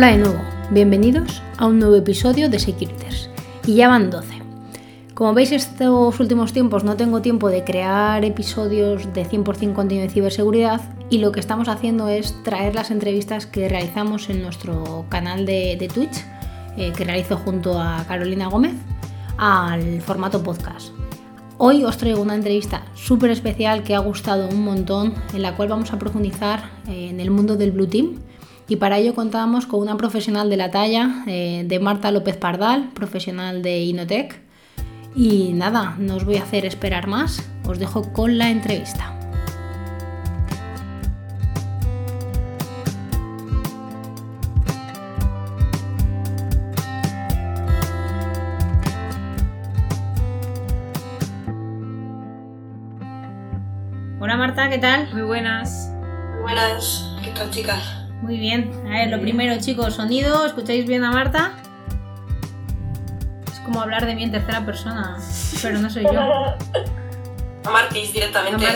Hola de nuevo, bienvenidos a un nuevo episodio de Securiters. Y ya van 12. Como veis estos últimos tiempos no tengo tiempo de crear episodios de 100% contenido de ciberseguridad y lo que estamos haciendo es traer las entrevistas que realizamos en nuestro canal de, Twitch, eh, que realizo junto a Carolina Gómez, al formato podcast. Hoy os traigo una entrevista súper especial que ha gustado un montón, en la cual vamos a profundizar en el mundo del Blue Team y para ello contamos con una profesional de la talla eh, de Marta López Pardal, profesional de Inotec. Y nada, no os voy a hacer esperar más, os dejo con la entrevista. Hola Marta, ¿qué tal? Muy buenas. Muy buenas, ¿qué tal chicas? Muy bien. A ver, lo primero, chicos, sonido. ¿Escucháis bien a Marta? Es como hablar de mí en tercera persona, pero no soy yo. A Martix directamente.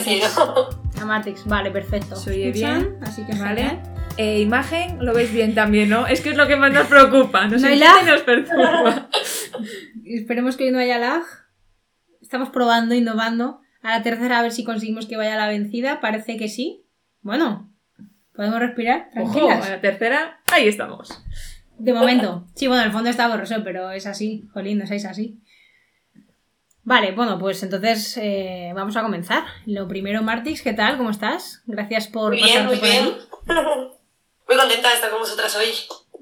A Martix. vale, perfecto. Soy bien, así que vale. Eh, imagen, lo veis bien también, ¿no? Es que es lo que más nos preocupa. Nos ¿No hay lag? nos perturba. Esperemos que hoy no haya lag. Estamos probando, innovando. A la tercera a ver si conseguimos que vaya la vencida. Parece que sí. Bueno, ¿Podemos respirar? Tranquilas. Ojo, a la tercera, ahí estamos. De momento. Sí, bueno, el fondo está borroso, pero es así. Jolín, no seáis así. Vale, bueno, pues entonces eh, vamos a comenzar. Lo primero, Martix, ¿qué tal? ¿Cómo estás? Gracias por muy bien, muy bien. Muy contenta de estar con vosotras hoy.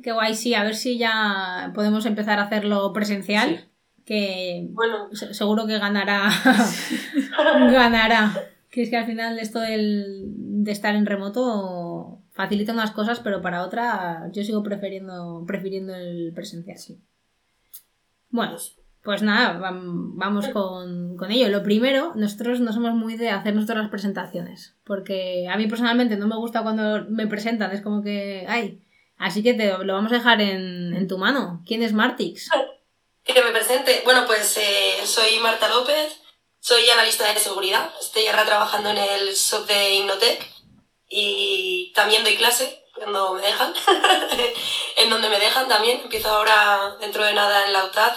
Qué guay, sí, a ver si ya podemos empezar a hacerlo presencial. Que bueno. seguro que ganará. ganará. Que es que al final esto del, de estar en remoto facilita unas cosas, pero para otra yo sigo prefiriendo, prefiriendo el presencial, sí. Bueno, pues nada, vamos con, con, ello. Lo primero, nosotros no somos muy de hacer nuestras presentaciones, porque a mí personalmente no me gusta cuando me presentan, es como que, ay, así que te lo vamos a dejar en, en tu mano. ¿Quién es Martix? Que me presente. Bueno, pues eh, soy Marta López, soy analista de seguridad, estoy ahora trabajando en el SOC de Innotec y también doy clase cuando me dejan, en donde me dejan también. Empiezo ahora dentro de nada en la UTAD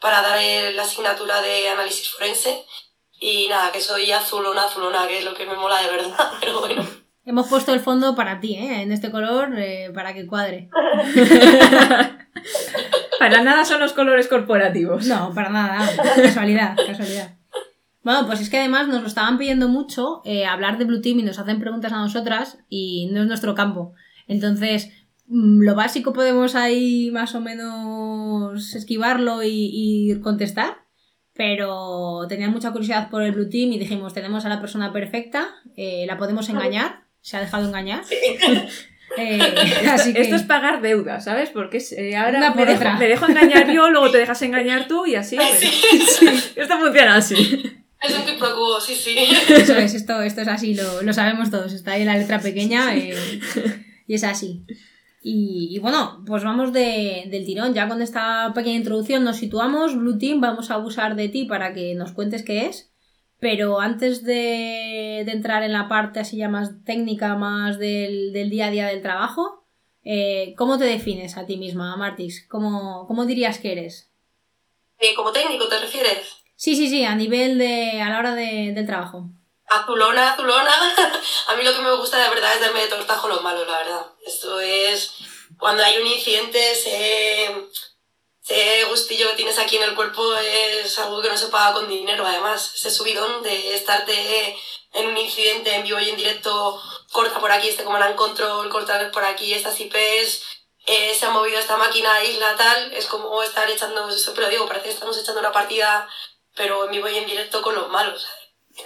para dar la asignatura de análisis forense y nada, que soy azulona, azulona, que es lo que me mola de verdad, pero bueno. Hemos puesto el fondo para ti, ¿eh? En este color, eh, para que cuadre. Para nada son los colores corporativos. No, para nada. Casualidad, casualidad. Bueno, pues es que además nos lo estaban pidiendo mucho eh, hablar de Blue Team y nos hacen preguntas a nosotras y no es nuestro campo. Entonces, mm, lo básico podemos ahí más o menos esquivarlo y, contestar, pero tenía mucha curiosidad por el Blue Team y dijimos, tenemos a la persona perfecta, eh, la podemos engañar, se ha dejado engañar. Eh, esto es pagar deuda, ¿sabes? Porque eh, ahora me dejo, engañar yo, luego te dejas engañar tú y así. esto funciona así. Es un tipo sí, sí. Eso es, esto, esto es así, lo, lo sabemos todos. Está ahí la letra pequeña eh, y es así. Y, bueno, pues vamos de, del tirón. Ya con esta pequeña introducción nos situamos. Blue Team, vamos a abusar de ti para que nos cuentes qué es. Pero antes de, entrar en la parte así ya más técnica, más del, día a día del trabajo, eh, ¿cómo te defines a ti misma, Martis? ¿Cómo, cómo dirías que eres? Eh, ¿Como técnico te refieres? Sí, sí, sí, a nivel de. a la hora del trabajo. Azulona, azulona. a mí lo que me gusta de verdad es darme de tortajo los malos, la verdad. Esto es. Cuando hay un incidente, se ese gustillo que tienes aquí en el cuerpo es algo que no se paga con dinero, además. Ese subidón de estarte en un incidente en vivo y en directo, corta por aquí este command control, corta por aquí estas IPs, eh, se ha movido esta máquina, isla, tal, es como estar echando, pero digo, parece que estamos echando una partida, pero en vivo y en directo con los malos.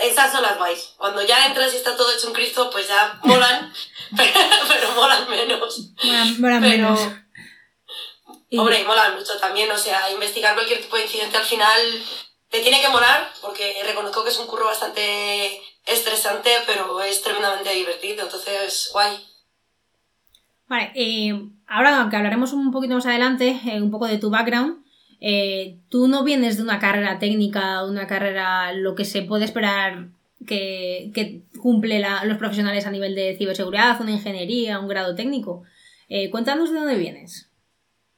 Esas son las guays. Cuando ya entras y está todo hecho un Cristo, pues ya molan, pero, molan menos. Molan, menos. Hombre, mola mucho también, o sea, investigar cualquier tipo de incidente al final te tiene que molar, porque reconozco que es un curro bastante estresante, pero es tremendamente divertido, entonces, guay. Vale, eh, ahora aunque hablaremos un poquito más adelante, eh, un poco de tu background, eh, tú no vienes de una carrera técnica, una carrera, lo que se puede esperar que, cumple los profesionales a nivel de ciberseguridad, una ingeniería, un grado técnico. Eh, cuéntanos de dónde vienes,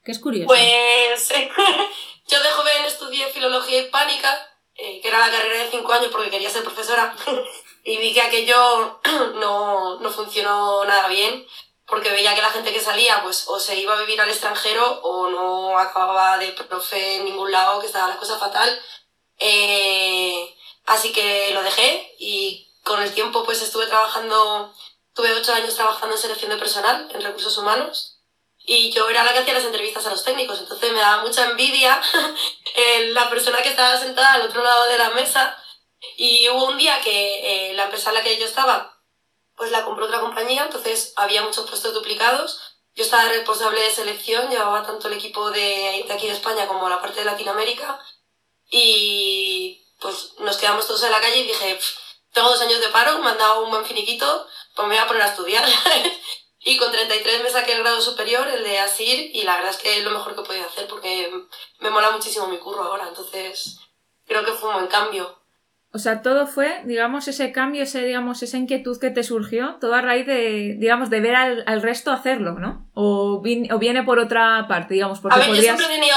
que es curioso. Pues yo de joven estudié filología hispánica, eh, que era la carrera de cinco años porque quería ser profesora, y vi que aquello no, no funcionó nada bien porque veía que la gente que salía pues o se iba a vivir al extranjero o no acababa de profe en ningún lado, que estaba la cosa fatal. Eh, así que lo dejé y con el tiempo pues estuve trabajando, tuve ocho años trabajando en selección de personal, en recursos humanos, y yo era la que hacía las entrevistas a los técnicos, entonces me daba mucha envidia la persona que estaba sentada al otro lado de la mesa y hubo un día que eh, la empresa en la que yo estaba pues la compró otra compañía, entonces había muchos puestos duplicados. Yo estaba responsable de selección, llevaba tanto el equipo de, aquí de España como la parte de Latinoamérica y pues nos quedamos todos en la calle y dije, tengo dos años de paro, me han dado un buen finiquito, pues me voy a poner a estudiar. y con 33 me saqué el grado superior, el de ASIR, y la verdad es que es lo mejor que he podido hacer porque me mola muchísimo mi curro ahora, entonces creo que fue un buen cambio. O sea, todo fue, digamos, ese cambio, ese, digamos, esa inquietud que te surgió, todo a raíz de, digamos, de ver al, resto hacerlo, ¿no? O, o, viene por otra parte, digamos, porque A ver, yo siempre he, tenido,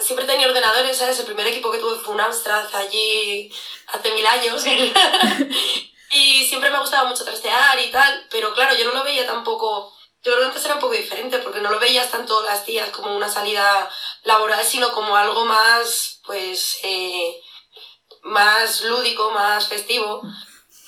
siempre ordenadores, ¿sabes? El primer equipo que tuve fue un Amstrad allí hace mil años. y siempre me ha gustado mucho trastear y tal, pero claro, yo no lo veía tampoco... Yo creo que antes era un poco diferente, porque no lo veías tanto las tías como una salida laboral, sino como algo más, pues... Eh, más lúdico, más festivo,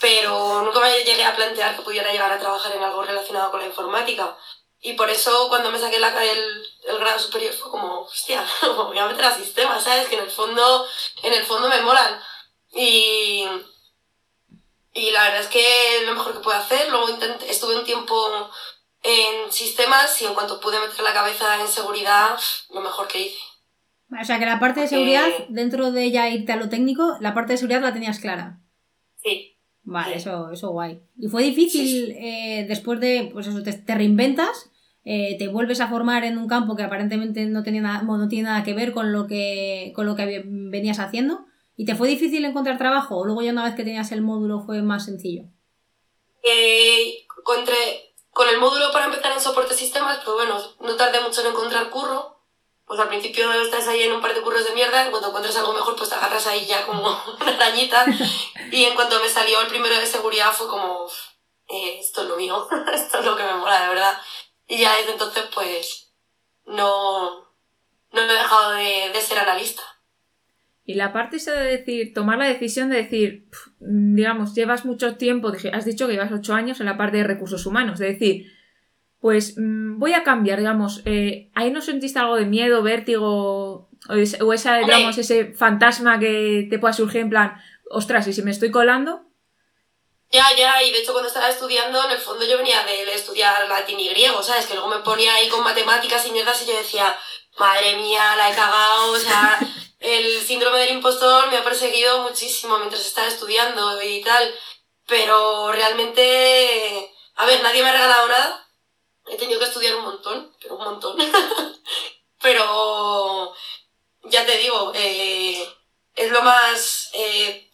pero nunca me llegué a plantear que pudiera llegar a trabajar en algo relacionado con la informática. Y por eso cuando me saqué la, el, el grado superior fue como, hostia, voy a meter a sistemas, ¿sabes? Que en el fondo, en el fondo me molan. Y, y la verdad es que lo mejor que puedo hacer. Luego intenté, estuve un tiempo en sistemas y en cuanto pude meter la cabeza en seguridad, lo mejor que hice. O sea, que la parte de seguridad, dentro de ella irte a lo técnico, la parte de seguridad la tenías clara. Sí. Vale, Eso, eso guay. Y fue difícil eh, después de, pues eso, te, reinventas, eh, te vuelves a formar en un campo que aparentemente no, tenía nada, no tiene nada que ver con lo que, con lo que venías haciendo. ¿Y te fue difícil encontrar trabajo? ¿O luego ya una vez que tenías el módulo fue más sencillo? Eh, con el módulo para empezar en soporte sistemas, pues bueno, no tardé mucho en encontrar curro pues al principio estás ahí en un par de curros de mierda, en cuanto encuentras algo mejor, pues te agarras ahí ya como una arañita. Y en cuanto me salió el primero de seguridad fue como, eh, esto es lo mío, esto es lo que me mola, de verdad. Y ya desde entonces, pues, no, no he dejado de, de ser analista. Y la parte esa de decir, tomar la decisión de decir, digamos, llevas mucho tiempo, has dicho que llevas ocho años en la parte de recursos humanos, de decir, pues mm, voy a cambiar, digamos, eh, ahí no sentiste algo de miedo, vértigo o, esa, digamos, ese fantasma que te pueda surgir en plan, ostras, ¿y si me estoy colando? Ya, ya, y de hecho cuando estaba estudiando, en el fondo yo venía de estudiar latín y griego, ¿sabes? Que luego me ponía ahí con matemáticas y mierdas y yo decía, madre mía, la he cagado, o sea, el síndrome del impostor me ha perseguido muchísimo mientras estaba estudiando y tal, pero realmente, a ver, nadie me ha regalado nada, he tenido que estudiar un montón, pero un montón. pero ya te digo, eh, es lo más. Eh,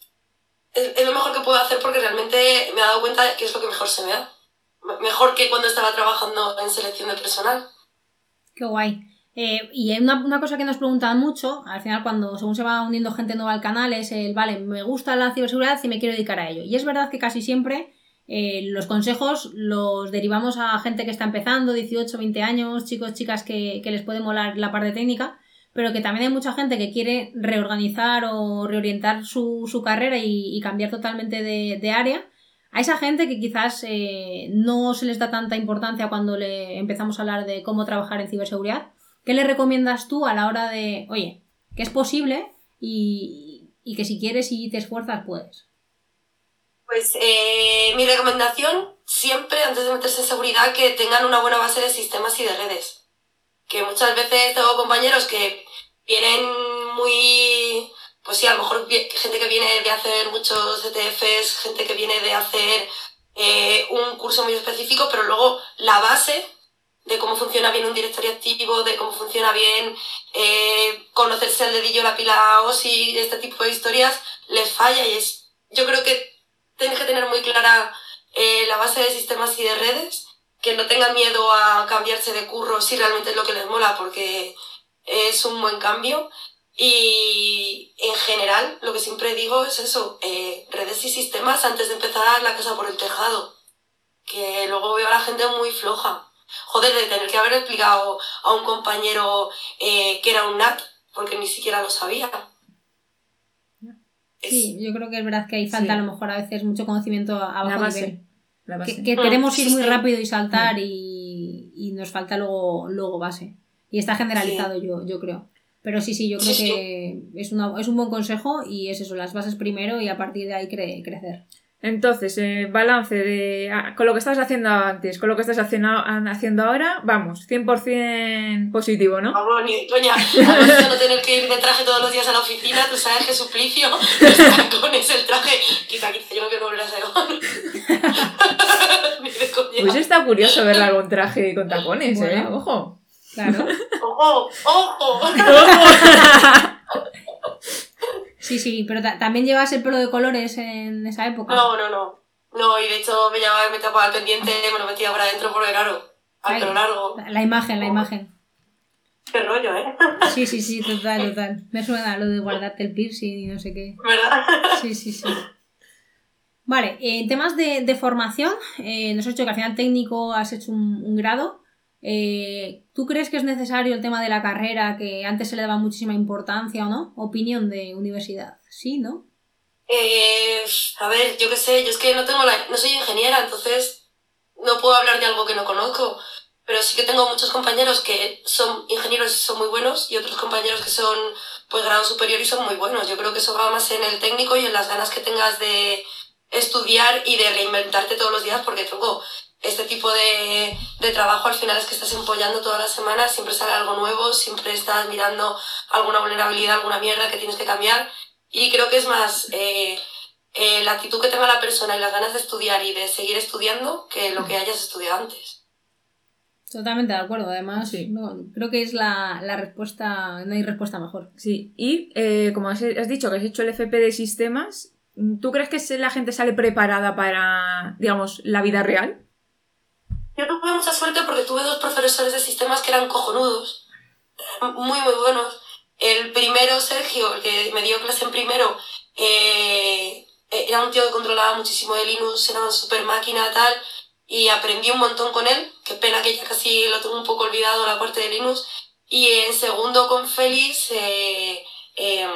es, lo mejor que puedo hacer porque realmente me he dado cuenta que es lo que mejor se me da. Mejor que cuando estaba trabajando en selección de personal. Qué guay. Eh, y una, una, cosa que nos preguntan mucho, al final cuando según se va uniendo gente nueva al canal, es el, vale, me gusta la ciberseguridad y me quiero dedicar a ello. Y es verdad que casi siempre eh, los consejos los derivamos a gente que está empezando, 18, 20 años, chicos, chicas que, les puede molar la parte técnica, pero que también hay mucha gente que quiere reorganizar o reorientar su, carrera y, cambiar totalmente de, área. A esa gente que quizás eh, no se les da tanta importancia cuando le empezamos a hablar de cómo trabajar en ciberseguridad, ¿qué le recomiendas tú a la hora de, oye, que es posible y, y que si quieres y te esfuerzas puedes? Pues eh, mi recomendación siempre, antes de meterse en seguridad, que tengan una buena base de sistemas y de redes. Que muchas veces tengo compañeros que vienen muy, pues sí, a lo mejor gente que viene de hacer muchos ETFs, gente que viene de hacer eh, un curso muy específico, pero luego la base de cómo funciona bien un directorio activo, de cómo funciona bien eh, conocerse el dedillo, la pila OSI, este tipo de historias, les falla y es, yo creo que tienes que tener muy clara eh, la base de sistemas y de redes, que no tengan miedo a cambiarse de curro si realmente es lo que les mola, porque es un buen cambio. Y en general, lo que siempre digo es eso, eh, redes y sistemas antes de empezar la casa por el tejado, que luego veo a la gente muy floja. Joder, de tener que haber explicado a un compañero eh, que era un NAT, porque ni siquiera lo sabía. Sí, yo creo que es verdad que ahí falta a lo mejor a veces mucho conocimiento a bajo nivel. Que, queremos ir muy rápido y saltar y, y, nos falta luego, luego base. Y está generalizado, yo, yo creo. Pero sí, sí, yo creo que es, una, es un buen consejo y es eso, las bases primero y a partir de ahí crecer. Entonces, eh, balance de ah, con lo que estabas haciendo antes, con lo que estás haciendo, haciendo ahora, vamos, 100% positivo, ¿no? Vamos, ni coña. A no tener que ir de traje todos los días a la oficina, tú sabes qué suplicio. Los tacones, el traje. Quizá, quizá, yo no quiero volver a ser Pues está curioso verla con traje con tacones, ¿eh? Ojo. Claro. ¡Ojo! ¡Ojo! sí, sí, pero también llevas el pelo de colores en esa época. No, no, no. No, y de hecho me llevaba, me tapaba el pendiente, me lo metía para adentro porque claro, al pelo largo. La imagen, la imagen. Qué rollo, ¿eh? Sí, sí, sí, total, total. Me suena lo de guardarte el piercing y no sé qué. ¿Verdad? Sí, sí, sí. Vale, en temas de, de formación, eh, nos has dicho que al final técnico has hecho un, un grado. Eh, ¿Tú crees que es necesario el tema de la carrera, que antes se le daba muchísima importancia o no? Opinión de universidad, ¿sí, no? Eh, a ver, yo qué sé, yo es que no tengo la, no soy ingeniera, entonces no puedo hablar de algo que no conozco, pero sí que tengo muchos compañeros que son ingenieros y son muy buenos y otros compañeros que son pues grado superior y son muy buenos. Yo creo que eso va más en el técnico y en las ganas que tengas de estudiar y de reinventarte todos los días porque tronco, este tipo de, de, trabajo al final es que estás empollando todas las semanas, siempre sale algo nuevo, siempre estás mirando alguna vulnerabilidad, alguna mierda que tienes que cambiar y creo que es más eh, eh, la actitud que tenga la persona y las ganas de estudiar y de seguir estudiando que lo que hayas estudiado antes. Totalmente de acuerdo, además sí. creo que es la, la, respuesta, no hay respuesta mejor. Sí, y eh, como has, has dicho que has hecho el FP de sistemas, ¿tú crees que la gente sale preparada para, digamos, la vida real? Yo tuve mucha suerte porque tuve dos profesores de sistemas que eran cojonudos, muy, muy buenos. El primero, Sergio, el que me dio clase en primero, eh, era un tío que controlaba muchísimo de Linux, era una super máquina tal, y aprendí un montón con él. Qué pena que ya casi lo tengo un poco olvidado la parte de Linux. Y en segundo, con Félix, eh, eh,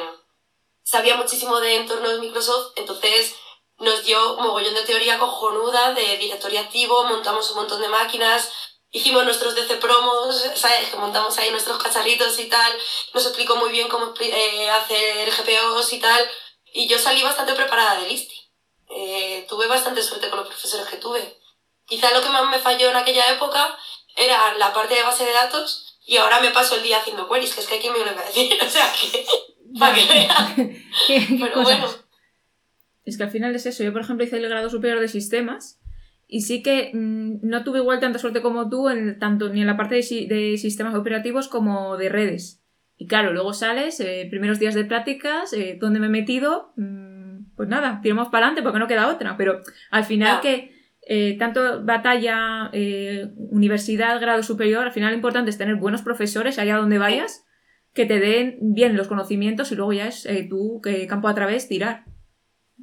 sabía muchísimo de entornos Microsoft, entonces nos dio un mogollón de teoría cojonuda de directorio activo, montamos un montón de máquinas, hicimos nuestros DC promos, ¿sabes? Que montamos ahí nuestros cacharritos y tal, nos explicó muy bien cómo eh, hacer GPOs y tal, y yo salí bastante preparada de Listi. Eh, tuve bastante suerte con los profesores que tuve. Quizá lo que más me falló en aquella época era la parte de base de datos y ahora me paso el día haciendo queries, que es que aquí me lo iba a decir, o sea que... Para que vean. Pero bueno es que al final es eso. Yo, por ejemplo, hice el grado superior de sistemas y sí que mm, no tuve igual tanta suerte como tú, en, tanto ni en la parte de, sistemas operativos como de redes. Y claro, luego sales, eh, primeros días de prácticas, eh, donde me he metido, mm, pues nada, tiramos para adelante porque no queda otra. Pero al final que eh, tanto batalla, universidad, grado superior, al final lo importante es tener buenos profesores allá donde vayas, que te den bien los conocimientos y luego ya es tú, que campo a través, tirar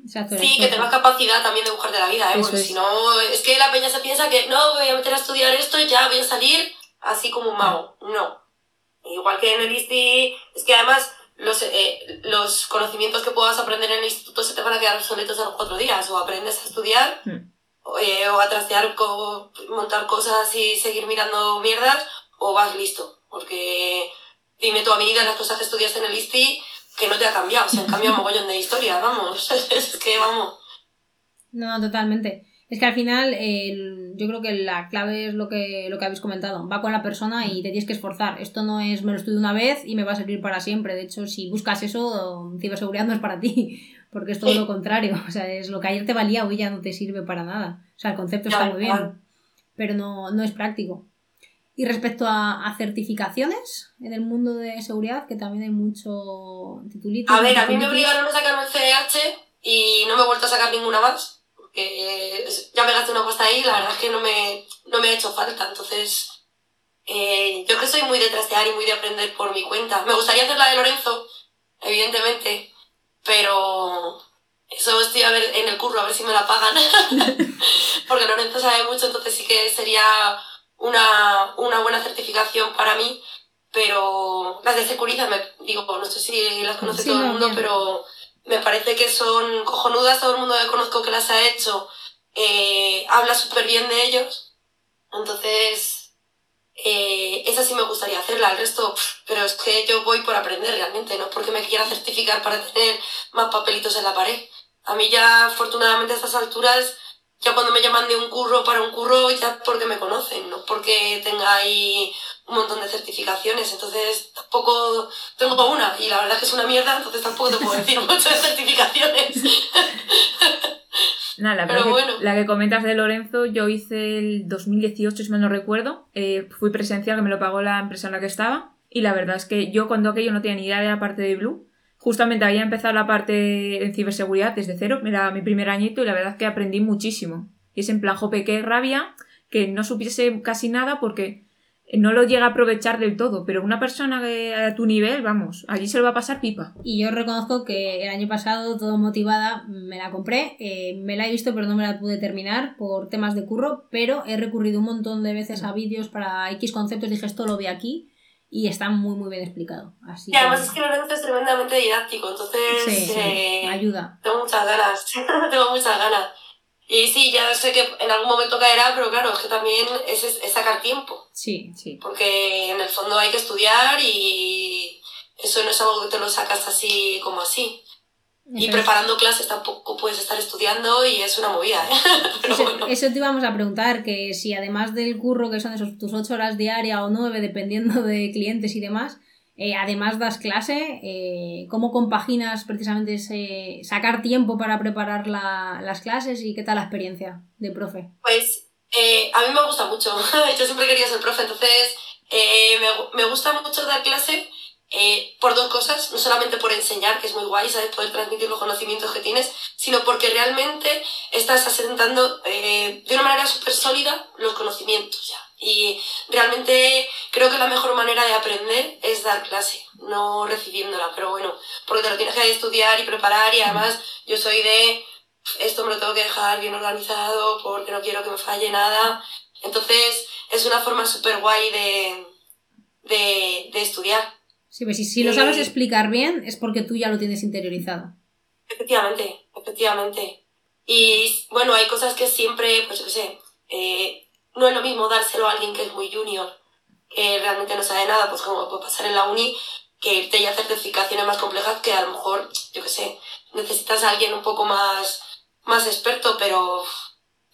sí, que tengas capacidad también de buscarte la vida, ¿eh? Porque si no, es que la peña se piensa que no, voy a meter a estudiar esto y ya voy a salir así como un mago. No. Igual que en el ISTI, es que además los, eh, los conocimientos que puedas aprender en el instituto se te van a quedar obsoletos a los cuatro días. O aprendes a estudiar, hmm. eh, o a trastear, montar cosas y seguir mirando mierdas, o vas listo. Porque dime tú a medida las cosas que estudias en el ISTI que no te ha cambiado, se han cambiado un mogollón de historia, vamos, es que vamos. No, totalmente. Es que al final yo creo que la clave es lo que, lo que habéis comentado. Va con la persona y te tienes que esforzar. Esto no es me lo estudio una vez y me va a servir para siempre. De hecho, si buscas eso, ciberseguridad no es para ti, porque es todo lo contrario. O sea, es lo que ayer te valía, hoy ya no te sirve para nada. O sea, el concepto está muy bien, pero no, no es práctico. Y respecto a, certificaciones en el mundo de seguridad, que también hay mucho titulito. A ver, a mí me obligaron a sacar un CDH y no me he vuelto a sacar ninguna más. porque ya me gasté una pasta ahí y la verdad es que no me, no me ha hecho falta. Entonces, eh, yo que soy muy de trastear y muy de aprender por mi cuenta. Me gustaría hacer la de Lorenzo, evidentemente, pero eso estoy a ver en el curro, a ver si me la pagan. porque Lorenzo sabe mucho, entonces sí que sería una, una buena certificación para mí. Pero las de Securiza, me, digo, no sé si las conoce todo el mundo, pero me parece que son cojonudas, todo el mundo que conozco que las ha hecho eh, habla súper bien de ellos. Entonces, eh, esa sí me gustaría hacerla, el resto, pero es que yo voy por aprender realmente, no porque me quiera certificar para tener más papelitos en la pared. A mí ya, afortunadamente, a estas alturas, ya cuando me llaman de un curro para un curro, ya porque me conocen, no porque tenga ahí un montón de certificaciones, entonces tampoco tengo una y la verdad es que es una mierda, entonces tampoco te puedo decir mucho de certificaciones. Nada, la, que, la que comentas de Lorenzo, yo hice el 2018, si mal no recuerdo, eh, fui presencial que me lo pagó la empresa en la que estaba y la verdad es que yo cuando aquello no tenía ni idea de la parte de Blue, justamente había empezado la parte de ciberseguridad desde cero, era mi primer añito y la verdad es que aprendí muchísimo. Y es en plan, jope, rabia que no supiese casi nada porque no lo llega a aprovechar del todo, pero una persona que a tu nivel, vamos, allí se lo va a pasar pipa. Y yo reconozco que el año pasado, todo motivada, me la compré, eh, me la he visto pero no me la pude terminar por temas de curro, pero he recurrido un montón de veces a vídeos para X conceptos, dije esto lo vi aquí y está muy muy bien explicado. Así y además es que Lorenzo es tremendamente didáctico, entonces sí, eh, ayuda. Tengo muchas ganas, tengo muchas ganas. Y sí, ya sé que en algún momento caerá, pero claro, es que también es, sacar tiempo. Sí, sí. Porque en el fondo hay que estudiar y eso no es algo que te lo sacas así como así. Y preparando clases tampoco puedes estar estudiando y es una movida, ¿eh? eso, te íbamos a preguntar, que si además del curro, que son esos, tus ocho horas diarias o nueve, dependiendo de clientes y demás, eh, además das clase, eh, ¿cómo compaginas precisamente ese, sacar tiempo para preparar las clases y qué tal la experiencia de profe? Pues eh, a mí me gusta mucho, yo siempre quería ser profe, entonces me, me, gusta mucho dar clase por dos cosas, no solamente por enseñar, que es muy guay, ¿sabes? Poder transmitir los conocimientos que tienes, sino porque realmente estás asentando de una manera súper sólida los conocimientos ya. Y realmente creo que la mejor manera de aprender es dar clase, no recibiéndola, pero bueno, porque te lo tienes que estudiar y preparar y además yo soy de esto me lo tengo que dejar bien organizado porque no quiero que me falle nada. Entonces es una forma súper guay de, de, estudiar. Sí, pues si, si lo sabes explicar bien es porque tú ya lo tienes interiorizado. Efectivamente, efectivamente. Y bueno, hay cosas que siempre, pues yo qué sé, eh, no es lo mismo dárselo a alguien que es muy junior, que realmente no sabe nada, pues como puede pasar en la uni, que irte y hacer certificaciones más complejas que a lo mejor, yo qué sé, necesitas a alguien un poco más, más experto, pero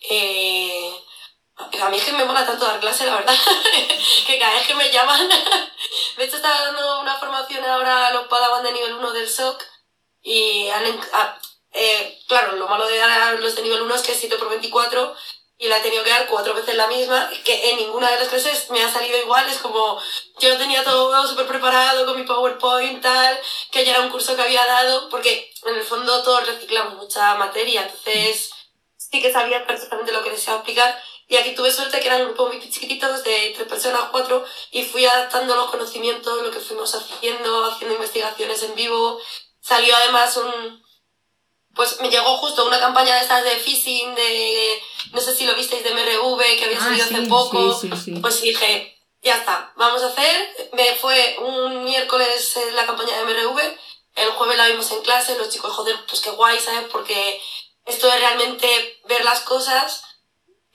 eh, a mí es que me mola tanto dar clase, la verdad, que cada vez que me llaman, de hecho estaba dando una formación ahora a los Padawan de nivel 1 del SOC y han, eh, claro, lo malo de dar a los de nivel 1 es que es 7 por 24 y la he tenido que dar cuatro veces la misma, que en ninguna de las clases me ha salido igual, es como yo tenía todo súper preparado con mi PowerPoint tal, que ya era un curso que había dado, porque en el fondo todos reciclamos mucha materia, entonces sí que sabía perfectamente lo que deseaba explicar y aquí tuve suerte que eran grupos muy chiquititos de tres personas, cuatro, y fui adaptando los conocimientos, lo que fuimos haciendo, haciendo investigaciones en vivo. Salió además un, pues me llegó justo una campaña de estas de phishing, de, no sé si lo visteis, de MRV, que había ah, salido hace poco. pues dije, ya está, vamos a hacer. Me fue un miércoles la campaña de MRV, el jueves la vimos en clase, los chicos, joder, pues qué guay, ¿sabes? Porque esto es realmente ver las cosas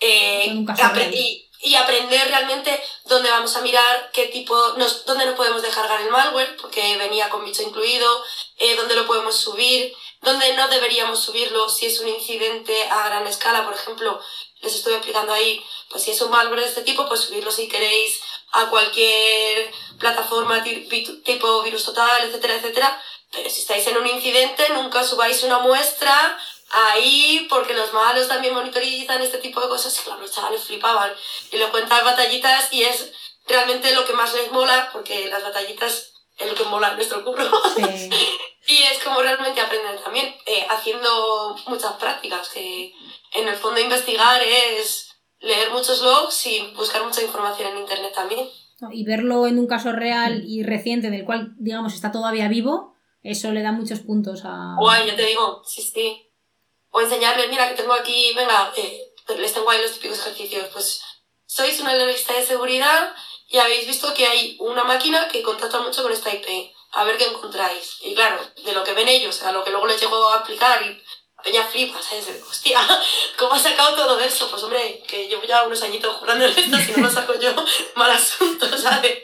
eh, y, y, aprender realmente dónde vamos a mirar, qué tipo, nos, dónde nos podemos descargar el malware, porque venía con bicho incluido, eh, dónde lo podemos subir, donde no deberíamos subirlo si es un incidente a gran escala, por ejemplo, les estoy explicando ahí, pues si es un malware de este tipo, pues subirlo si queréis a cualquier plataforma tipo virus total, etcétera, etcétera. Pero si estáis en un incidente, nunca subáis una muestra ahí, porque los malos también monitorizan este tipo de cosas. Y claro, los chavales flipaban. Y lo cuentan batallitas y es realmente lo que más les mola, porque las batallitas es lo que mola en nuestro curro. es como realmente aprender también, eh, haciendo muchas prácticas, que en el fondo investigar es leer muchos logs y buscar mucha información en internet también. Y verlo en un caso real y reciente, en el cual, digamos, está todavía vivo, eso le da muchos puntos a... Guay, ya te digo, sí, sí. O enseñarles, mira, que tengo aquí, venga, eh, les tengo ahí los típicos ejercicios, pues sois una analista de seguridad y habéis visto que hay una máquina que contacta mucho con esta IP. A ver qué encontráis. Y claro, de lo que ven ellos a lo que luego les llego a aplicar y Peña flipa, ¿sabes? Hostia, ¿cómo ha sacado todo eso? Pues hombre, que llevo ya unos añitos jugando en esto, si no lo saco yo, mal asunto, ¿sabes?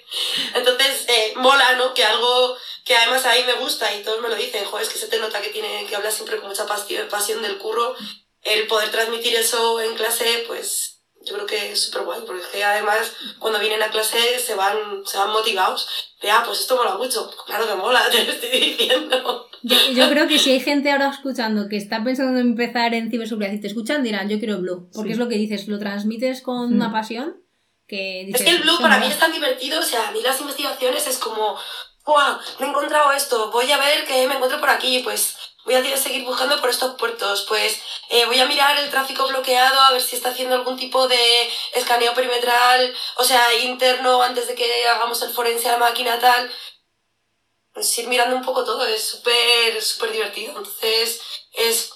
Entonces, eh, mola, ¿no? Que algo que además a mí me gusta y todos me lo dicen, joder, es que se te nota que tiene que hablar siempre con mucha pasión del curro, el poder transmitir eso en clase, pues yo creo que es súper guay, porque además cuando vienen a clase se van, se van motivados. De, ah, pues esto mola mucho. Claro que mola, te lo estoy diciendo. Yo, creo que si hay gente ahora escuchando que está pensando en empezar en ciberseguridad y te escuchan, dirán, yo quiero Blue. Porque es lo que dices, lo transmites con una pasión. Que es que el Blue para mí es tan divertido, o sea, a mí las investigaciones es como, ¡guau! Me he encontrado esto, voy a ver qué me encuentro por aquí, pues voy a seguir buscando por estos puertos, pues eh, voy a mirar el tráfico bloqueado a ver si está haciendo algún tipo de escaneo perimetral, o sea, interno antes de que hagamos el forense a la máquina tal. Pues ir mirando un poco todo, es súper, súper divertido. Entonces, es,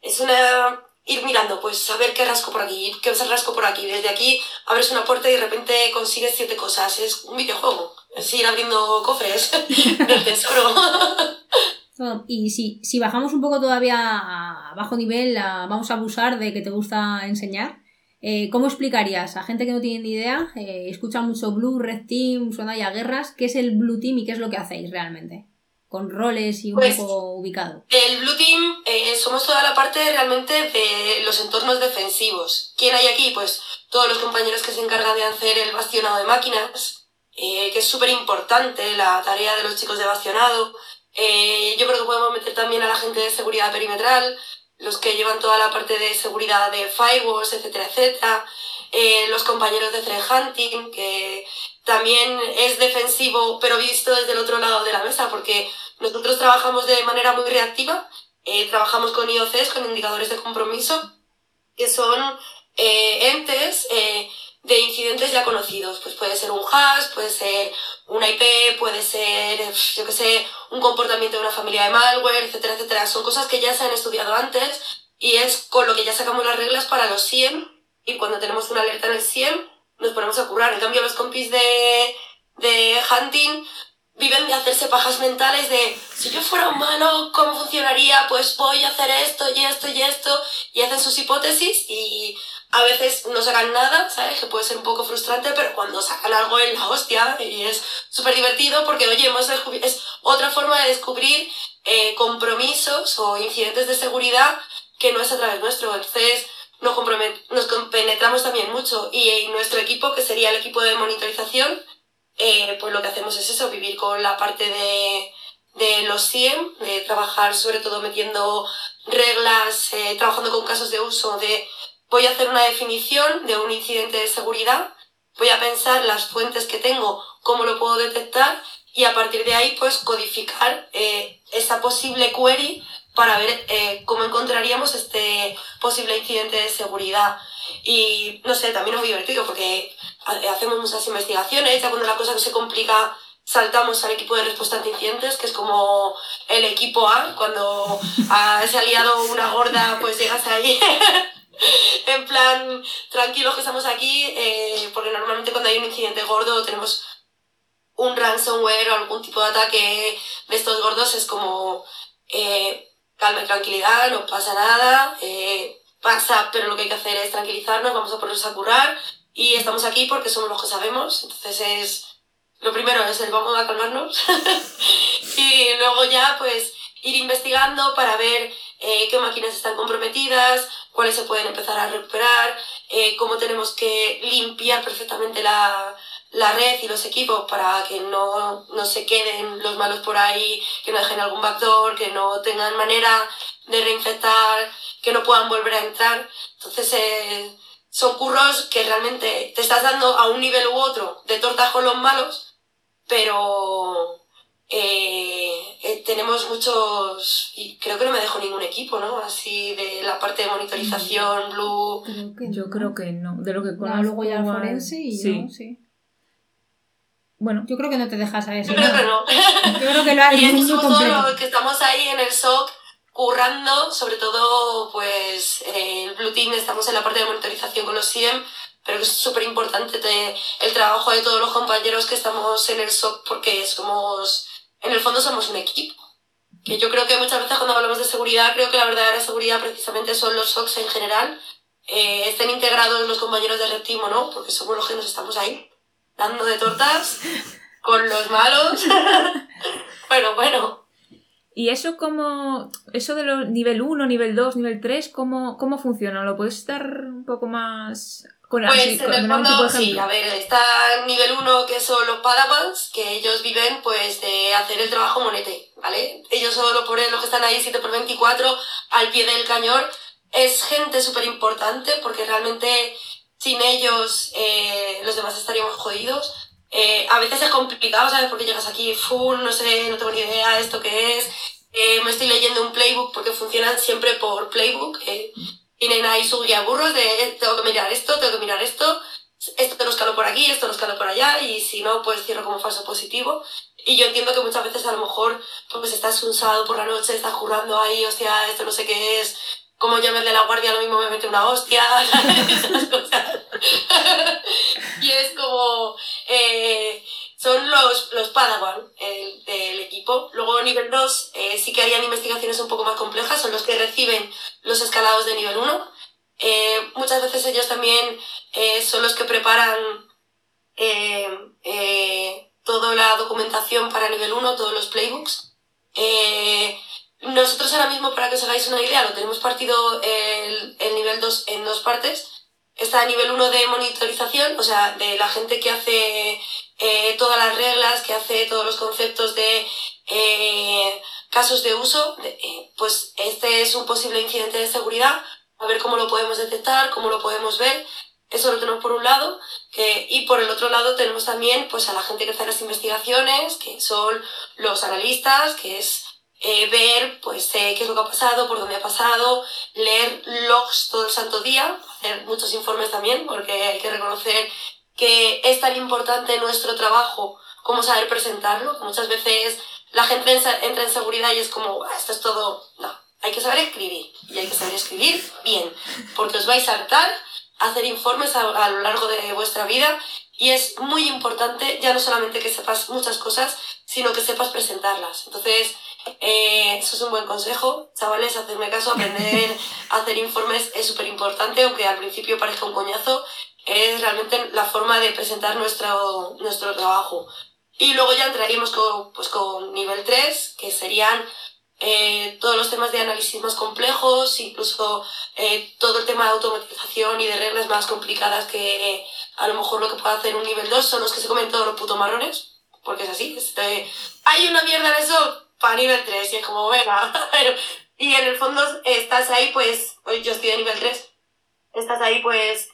es una... ir mirando, pues a ver qué rasco por aquí, qué rasco por aquí. Desde aquí abres una puerta y de repente consigues siete cosas. Es un videojuego. Es ir abriendo cofres del tesoro. Y si, si bajamos un poco todavía a bajo nivel, vamos a abusar de que te gusta enseñar. Eh, ¿Cómo explicarías a gente que no tiene ni idea, eh, escucha mucho Blue, Red Team, suena ya guerras, qué es el Blue Team y qué es lo que hacéis realmente? Con roles y un pues, poco ubicado. El Blue Team eh, somos toda la parte realmente de los entornos defensivos. ¿Quién hay aquí? Pues todos los compañeros que se encargan de hacer el bastionado de máquinas, que es súper importante la tarea de los chicos de bastionado. Eh, yo creo que podemos meter también a la gente de seguridad perimetral, los que llevan toda la parte de seguridad de firewalls, etcétera, etcétera. Eh, los compañeros de threat hunting, que también es defensivo, pero visto desde el otro lado de la mesa, porque nosotros trabajamos de manera muy reactiva, eh, trabajamos con IOCs, con indicadores de compromiso, que son entes de incidentes ya conocidos. Pues puede ser un hash, puede ser una IP, puede ser, yo que sé, un comportamiento de una familia de malware, etcétera, etcétera. Son cosas que ya se han estudiado antes y es con lo que ya sacamos las reglas para los SIEM y cuando tenemos una alerta en el SIEM nos ponemos a curar. En cambio, los compis de, de hunting viven de hacerse pajas mentales de si yo fuera humano, ¿cómo funcionaría? Pues voy a hacer esto y esto y esto y hacen sus hipótesis y a veces no sacan nada, ¿sabes? Que puede ser un poco frustrante, pero cuando sacan algo es la hostia y es súper divertido porque, oye, hemos es otra forma de descubrir eh, compromisos o incidentes de seguridad que no es a través nuestro. Entonces, nos, nos compenetramos también mucho y, nuestro equipo, que sería el equipo de monitorización, eh, pues lo que hacemos es eso, vivir con la parte de, de los CIEM, de trabajar sobre todo metiendo reglas, eh, trabajando con casos de uso de voy a hacer una definición de un incidente de seguridad, voy a pensar las fuentes que tengo, cómo lo puedo detectar y a partir de ahí pues codificar eh, esa posible query para ver eh, cómo encontraríamos este posible incidente de seguridad. Y no sé, también es muy divertido porque hacemos muchas investigaciones, ya cuando la cosa se complica saltamos al equipo de respuesta ante incidentes, que es como el equipo A, cuando se ha liado una gorda, pues llegas ahí en plan, tranquilos que estamos aquí, eh, porque normalmente cuando hay un incidente gordo tenemos un ransomware o algún tipo de ataque de estos gordos, es como eh, calma y tranquilidad, no pasa nada, eh, pasa, pero lo que hay que hacer es tranquilizarnos, vamos a ponernos a curar y estamos aquí porque somos los que sabemos, entonces es... Lo primero es el vamos a calmarnos y luego ya pues ir investigando para ver eh, qué máquinas están comprometidas, cuáles se pueden empezar a recuperar, eh, cómo tenemos que limpiar perfectamente la, la, red y los equipos para que no, no, se queden los malos por ahí, que no dejen algún backdoor, que no tengan manera de reinfectar, que no puedan volver a entrar. Entonces, eh, son curros que realmente te estás dando a un nivel u otro de tortajo los malos, pero eh, tenemos muchos, y creo que no me dejo ningún equipo, ¿no? Así de la parte de monitorización, Blue. Creo que Yo no. creo que no. De lo que No, conozco. luego ya forense y sí. yo, sí. Bueno, Yo creo que no te dejas a eso. Yo creo que ¿no? Yo creo que lo haces Y muy, estos muy somos todos completo. los que estamos ahí en el SOC currando, sobre todo, pues, eh, el Blue Team, estamos en la parte de monitorización con los SIEM, pero que es súper importante te- el trabajo de todos los compañeros que estamos en el SOC porque somos, en el fondo somos un equipo. Que yo creo que muchas veces cuando hablamos de seguridad, creo que la verdadera seguridad precisamente son los SOCs en general, eh, estén integrados los compañeros de Red Team o no, porque somos los que nos estamos ahí dando de tortas con los malos. bueno, bueno. ¿y eso como. Eso de los nivel 1, nivel 2, nivel 3, ¿cómo, cómo funciona? ¿Lo puedes dar un poco más. Con, Pues así, en con- el fondo, de sí, a ver, está nivel 1 que son los Padawans, que ellos viven pues de hacer el trabajo monete, ¿vale? Ellos solo por los que están ahí 7 por 24 al pie del cañón. Es gente súper importante porque realmente sin ellos eh, los demás estaríamos jodidos. Eh, a veces es complicado, ¿sabes? Porque llegas aquí full, no sé, no tengo ni idea esto qué es. Eh, me estoy leyendo un playbook porque funcionan siempre por playbook. eh, tienen ahí su guía burros de eh, tengo que mirar esto, tengo que mirar esto, esto lo escalo por aquí, esto lo escalo por allá y si no, pues cierro como falso positivo. Y yo entiendo que muchas veces a lo mejor pues estás un sábado por la noche, estás jurando ahí, hostia, esto no sé qué es, como llamarle a la guardia, lo mismo me mete una hostia, esas cosas. y es como, eh, son los, los Padawan el- del equipo. Luego nivel 2 eh, sí que harían investigaciones un poco más complejas, son los que reciben los escalados de nivel 1. Eh, muchas veces ellos también eh, son los que preparan toda la documentación para nivel 1, todos los playbooks. Nosotros ahora mismo, para que os hagáis una idea, lo tenemos partido el, el nivel 2 en dos partes. Está el nivel 1 de monitorización, o sea, de la gente que hace eh, todas las reglas, que hace todos los conceptos de eh, casos de uso. eh, pues este es un posible incidente de seguridad, a ver cómo lo podemos detectar, cómo lo podemos ver. Eso lo tenemos por un lado. Que, y por el otro lado tenemos también pues, a la gente que hace las investigaciones, que son los analistas, que es ver pues, qué es lo que ha pasado, por dónde ha pasado, leer logs todo el santo día, hacer muchos informes también, porque hay que reconocer que es tan importante nuestro trabajo como saber presentarlo. Muchas veces la gente entra en seguridad y es como, "Ah, esto es todo. No, hay que saber escribir. Y hay que saber escribir bien, porque os vais a hartar hacer informes a, a lo largo de vuestra vida y es muy importante ya no solamente que sepas muchas cosas, sino que sepas presentarlas. Entonces, eh, eso es un buen consejo, chavales, hacerme caso, aprender a hacer informes es súper importante, aunque al principio parezca un coñazo, es realmente la forma de presentar nuestro, nuestro trabajo. Y luego ya entraríamos con, pues, con nivel 3, que serían eh, todos los temas de análisis más complejos, incluso eh, todo el tema de automatización y de reglas más complicadas que eh, a lo mejor lo que puede hacer un nivel 2 son los que se comen todos los putos marrones, porque es así. Este, hay una mierda de eso para nivel 3 y es como, venga, y en el fondo estás ahí, pues, pues yo estoy de nivel 3, estás ahí, pues,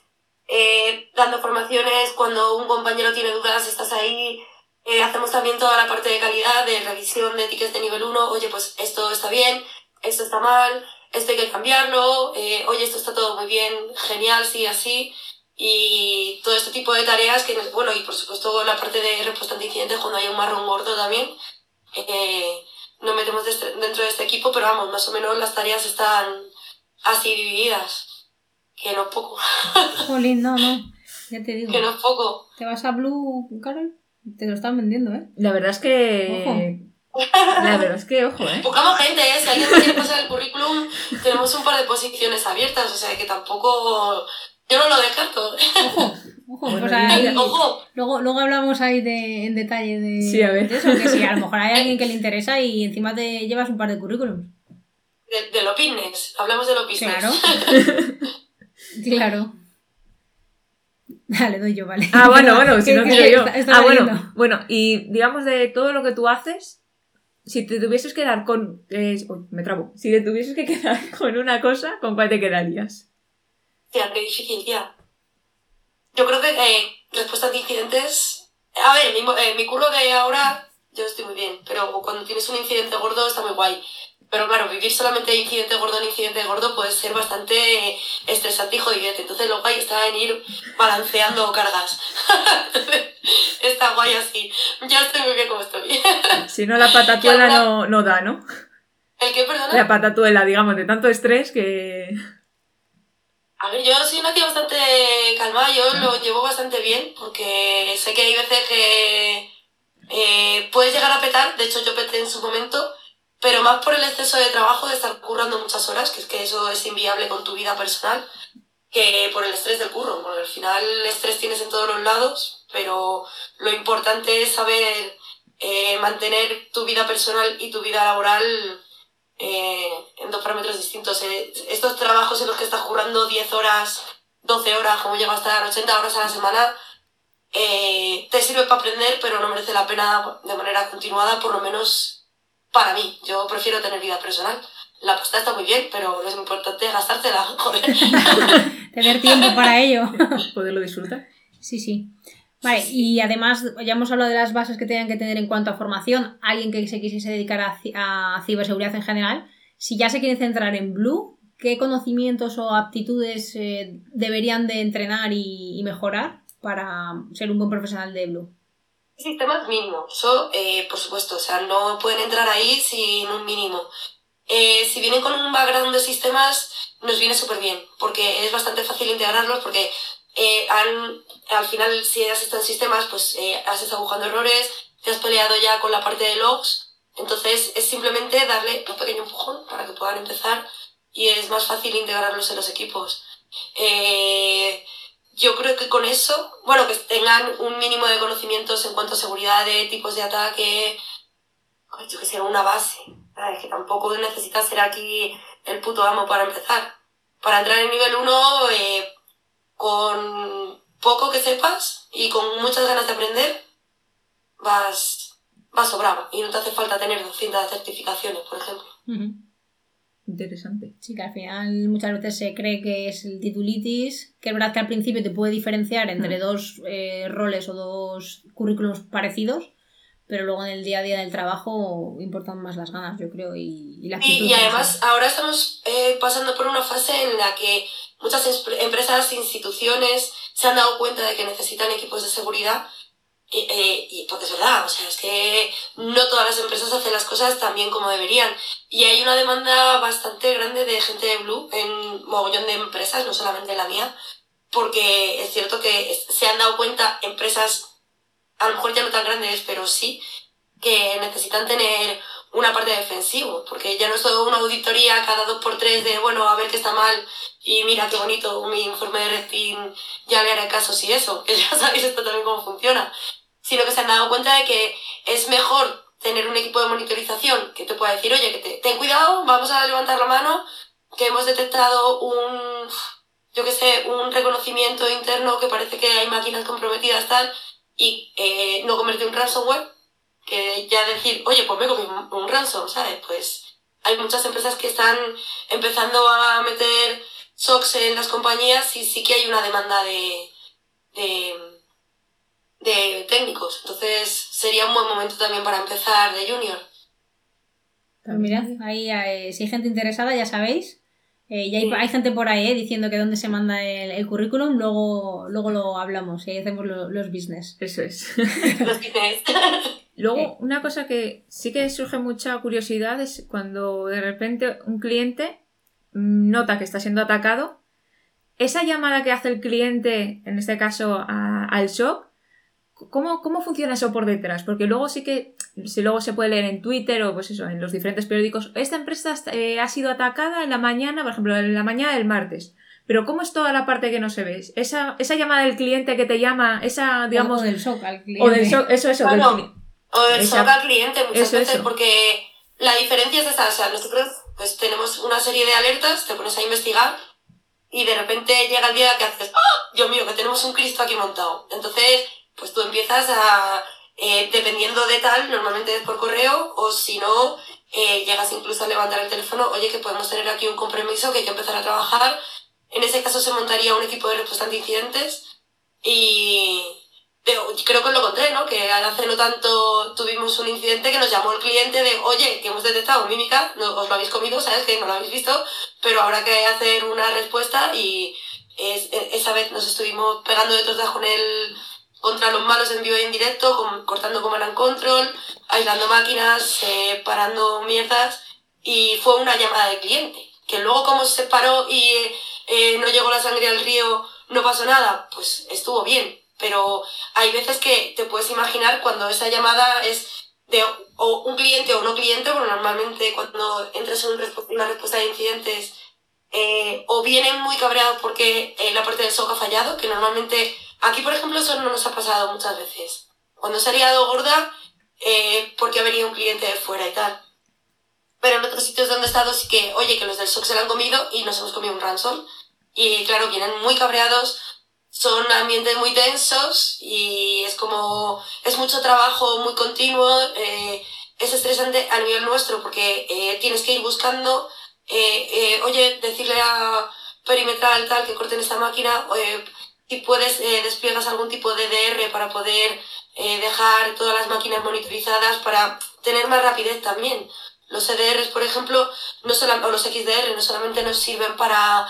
eh, dando formaciones, cuando un compañero tiene dudas, estás ahí. Eh, hacemos también toda la parte de calidad, de revisión de tickets de nivel 1. Oye, pues esto está bien, esto está mal, esto hay que cambiarlo. eh, oye, esto está todo muy bien, genial, sí, así. Y todo este tipo de tareas que, bueno, y por supuesto la parte de respuesta ante incidentes cuando hay un marrón gordo también. Eh, nos metemos de este- dentro de este equipo, pero vamos, más o menos las tareas están así divididas. Que no es poco, Jolín, no, no. Ya te digo. que no es poco. ¿Te vas a Blue, Carol? Te lo están vendiendo, ¿eh? La verdad es que. La verdad es que, ojo, ¿eh? Buscamos gente, ¿eh? Si alguien quiere pasar el currículum, tenemos un par de posiciones abiertas, o sea que tampoco. Yo no lo descarto. Ojo, ojo. Bueno, pues ahí- Ojo, luego, luego hablamos ahí de, en detalle de, Sí, a ver. de eso, que si a lo mejor hay alguien que le interesa y encima te llevas un par de currículums. de, de lo business, hablamos de lo business. Claro. claro. Dale, doy yo, vale. Ah, bueno, bueno, si no quiero yo. está- está Ah, bueno, bueno, y digamos de todo lo que tú haces, si te tuvieses que dar con. eh, uy, me trabo. Si te tuvieses que quedar con una cosa, ¿con cuál te quedarías? Tía, qué difícil, tía. Yo creo que eh, respuesta ante incidentes. A ver, mi, eh, mi curro de ahora yo estoy muy bien. Pero cuando tienes un incidente gordo está muy guay. Pero claro, vivir solamente de incidente gordo en incidente gordo puede ser bastante estresante y jodidete. Entonces lo guay está en ir balanceando cargas. está guay así. Ya estoy muy bien como estoy. si no, la patatuela no, no da, ¿no? ¿El qué, perdona? La patatuela, digamos, de tanto estrés que... A ver, yo soy una tía bastante calmada, yo lo llevo bastante bien, porque sé que hay veces que eh, puedes llegar a petar, de hecho yo peté en su momento, pero más por el exceso de trabajo, de estar currando muchas horas, que es que eso es inviable con tu vida personal, que por el estrés del curro, porque al final el estrés tienes en todos los lados, pero lo importante es saber eh, mantener tu vida personal y tu vida laboral eh, en dos parámetros distintos. Eh, estos trabajos en los que estás currando 10 horas, 12 horas, como llega a estar 80 horas a la semana, eh, te sirve para aprender, pero no merece la pena de manera continuada, por lo menos para mí. Yo prefiero tener vida personal. La pasta está muy bien, pero lo es importante gastártela, joder. tener tiempo para ello. Poderlo disfrutar. Sí, sí. Vale, y además ya hemos hablado de las bases que tengan que tener en cuanto a formación. Alguien que se quisiese dedicar a, ciberseguridad en general, si ya se quiere centrar en Blue, ¿qué conocimientos o aptitudes eh, deberían de entrenar y, mejorar para ser un buen profesional de Blue? Sistemas mínimos, eso eh, por supuesto, o sea, no pueden entrar ahí sin un mínimo. Eh, si vienen con un background de sistemas, nos viene súper bien, porque es bastante fácil integrarlos, porque eh, han, al final, si has estado en sistemas, pues eh, has estado buscando errores, te has peleado ya con la parte de logs, entonces es simplemente darle un pequeño empujón para que puedan empezar y es más fácil integrarlos en los equipos. Eh, yo creo que con eso, bueno, que tengan un mínimo de conocimientos en cuanto a seguridad de tipos de ataque, yo que sea una base, ¿sabes? que tampoco necesitas ser aquí el puto amo para empezar. Para entrar en nivel 1, eh, con poco que sepas y con muchas ganas de aprender, vas, vas sobrado y no te hace falta tener 200 certificaciones, por ejemplo. Interesante. Sí, que al final muchas veces se cree que es el titulitis, que es verdad que al principio te puede diferenciar entre dos eh, roles o dos currículos parecidos, pero luego en el día a día del trabajo importan más las ganas, yo creo, y, y la actitud. Y, y además ahora estamos eh, pasando por una fase en la que muchas empresas, instituciones se han dado cuenta de que necesitan equipos de seguridad y, eh, y, porque es verdad, o sea, es que no todas las empresas hacen las cosas tan bien como deberían. Y hay una demanda bastante grande de gente de Blue en mogollón de empresas, no solamente la mía, porque es cierto que se han dado cuenta empresas, a lo mejor ya no tan grandes, pero sí, que necesitan tener una parte defensiva, porque ya no es todo una auditoría cada dos por tres de, bueno, a ver qué está mal y mira qué bonito, mi informe de Red ya le haré caso si eso, que ya sabéis esto también cómo funciona, sino que se han dado cuenta de que es mejor tener un equipo de monitorización que te pueda decir, oye, que te, ten cuidado, vamos a levantar la mano, que hemos detectado un, yo qué sé, un reconocimiento interno que parece que hay máquinas comprometidas tal, y eh, no convertir un ransomware, que ya decir, oye, pues me comí un, un ransom, ¿sabes? Pues hay muchas empresas que están empezando a meter SOX en las compañías y sí que hay una demanda de, de, técnicos. Entonces sería un buen momento también para empezar de junior. Pues mirad, ahí eh, si hay gente interesada, ya sabéis. Eh, y hay, gente por ahí eh, diciendo que dónde se manda el, currículum, luego, luego lo hablamos y ahí hacemos los business. Eso es. los business. luego, una cosa que sí que surge mucha curiosidad es cuando de repente un cliente nota que está siendo atacado, esa llamada que hace el cliente, en este caso al shock, ¿cómo, ¿cómo funciona eso por detrás? Porque luego sí que, si luego se puede leer en Twitter o pues eso, en los diferentes periódicos, esta empresa eh, ha sido atacada en la mañana, por ejemplo, en la mañana del martes. Pero ¿cómo es toda la parte que no se ve? Esa, esa llamada del cliente que te llama, esa, digamos... O del shock al cliente. O del shock, eso, eso. o del shock al cliente muchas veces, porque la diferencia es esa, o sea, nosotros pues tenemos una serie de alertas, te pones a investigar y de repente llega el día que haces, ¡ah! Dios mío, que tenemos un Cristo aquí montado. Entonces, pues tú empiezas a, eh, dependiendo de tal, normalmente es por correo o si no, eh, llegas incluso a levantar el teléfono, oye, que podemos tener aquí un compromiso, que hay que empezar a trabajar. En ese caso se montaría un equipo de respuesta ante incidentes y, creo que lo conté, ¿no? Que hace no tanto tuvimos un incidente que nos llamó el cliente de, oye, que hemos detectado mímica, no, os lo habéis comido, ¿sabes? Que no lo habéis visto, pero habrá que hacer una respuesta y es, e, esa vez nos estuvimos pegando de tortas con el contra los malos en vivo y en directo, con, cortando command and control, aislando máquinas, eh, parando mierdas y fue una llamada de cliente. Que luego como se paró y eh, no llegó la sangre al río, no pasó nada, pues estuvo bien pero hay veces que te puedes imaginar cuando esa llamada es de o un cliente o no cliente, porque normalmente cuando entras en una respuesta de incidentes eh, o vienen muy cabreados porque eh, la parte del SOC ha fallado, que normalmente aquí por ejemplo eso no nos ha pasado muchas veces. Cuando se ha liado gorda eh, porque ha venido un cliente de fuera y tal. Pero en otros sitios donde he estado sí que, oye, que los del SOC se lo han comido y nos hemos comido un ransom. Y claro, vienen muy cabreados son ambientes muy tensos y es como, es mucho trabajo muy continuo, eh, es estresante a nivel nuestro porque eh, tienes que ir buscando, eh, oye, decirle a perimetral tal que corten esta máquina, si puedes despliegas algún tipo de DR para poder dejar todas las máquinas monitorizadas para tener más rapidez también. Los EDRs, por ejemplo, no o los XDR no solamente nos sirven para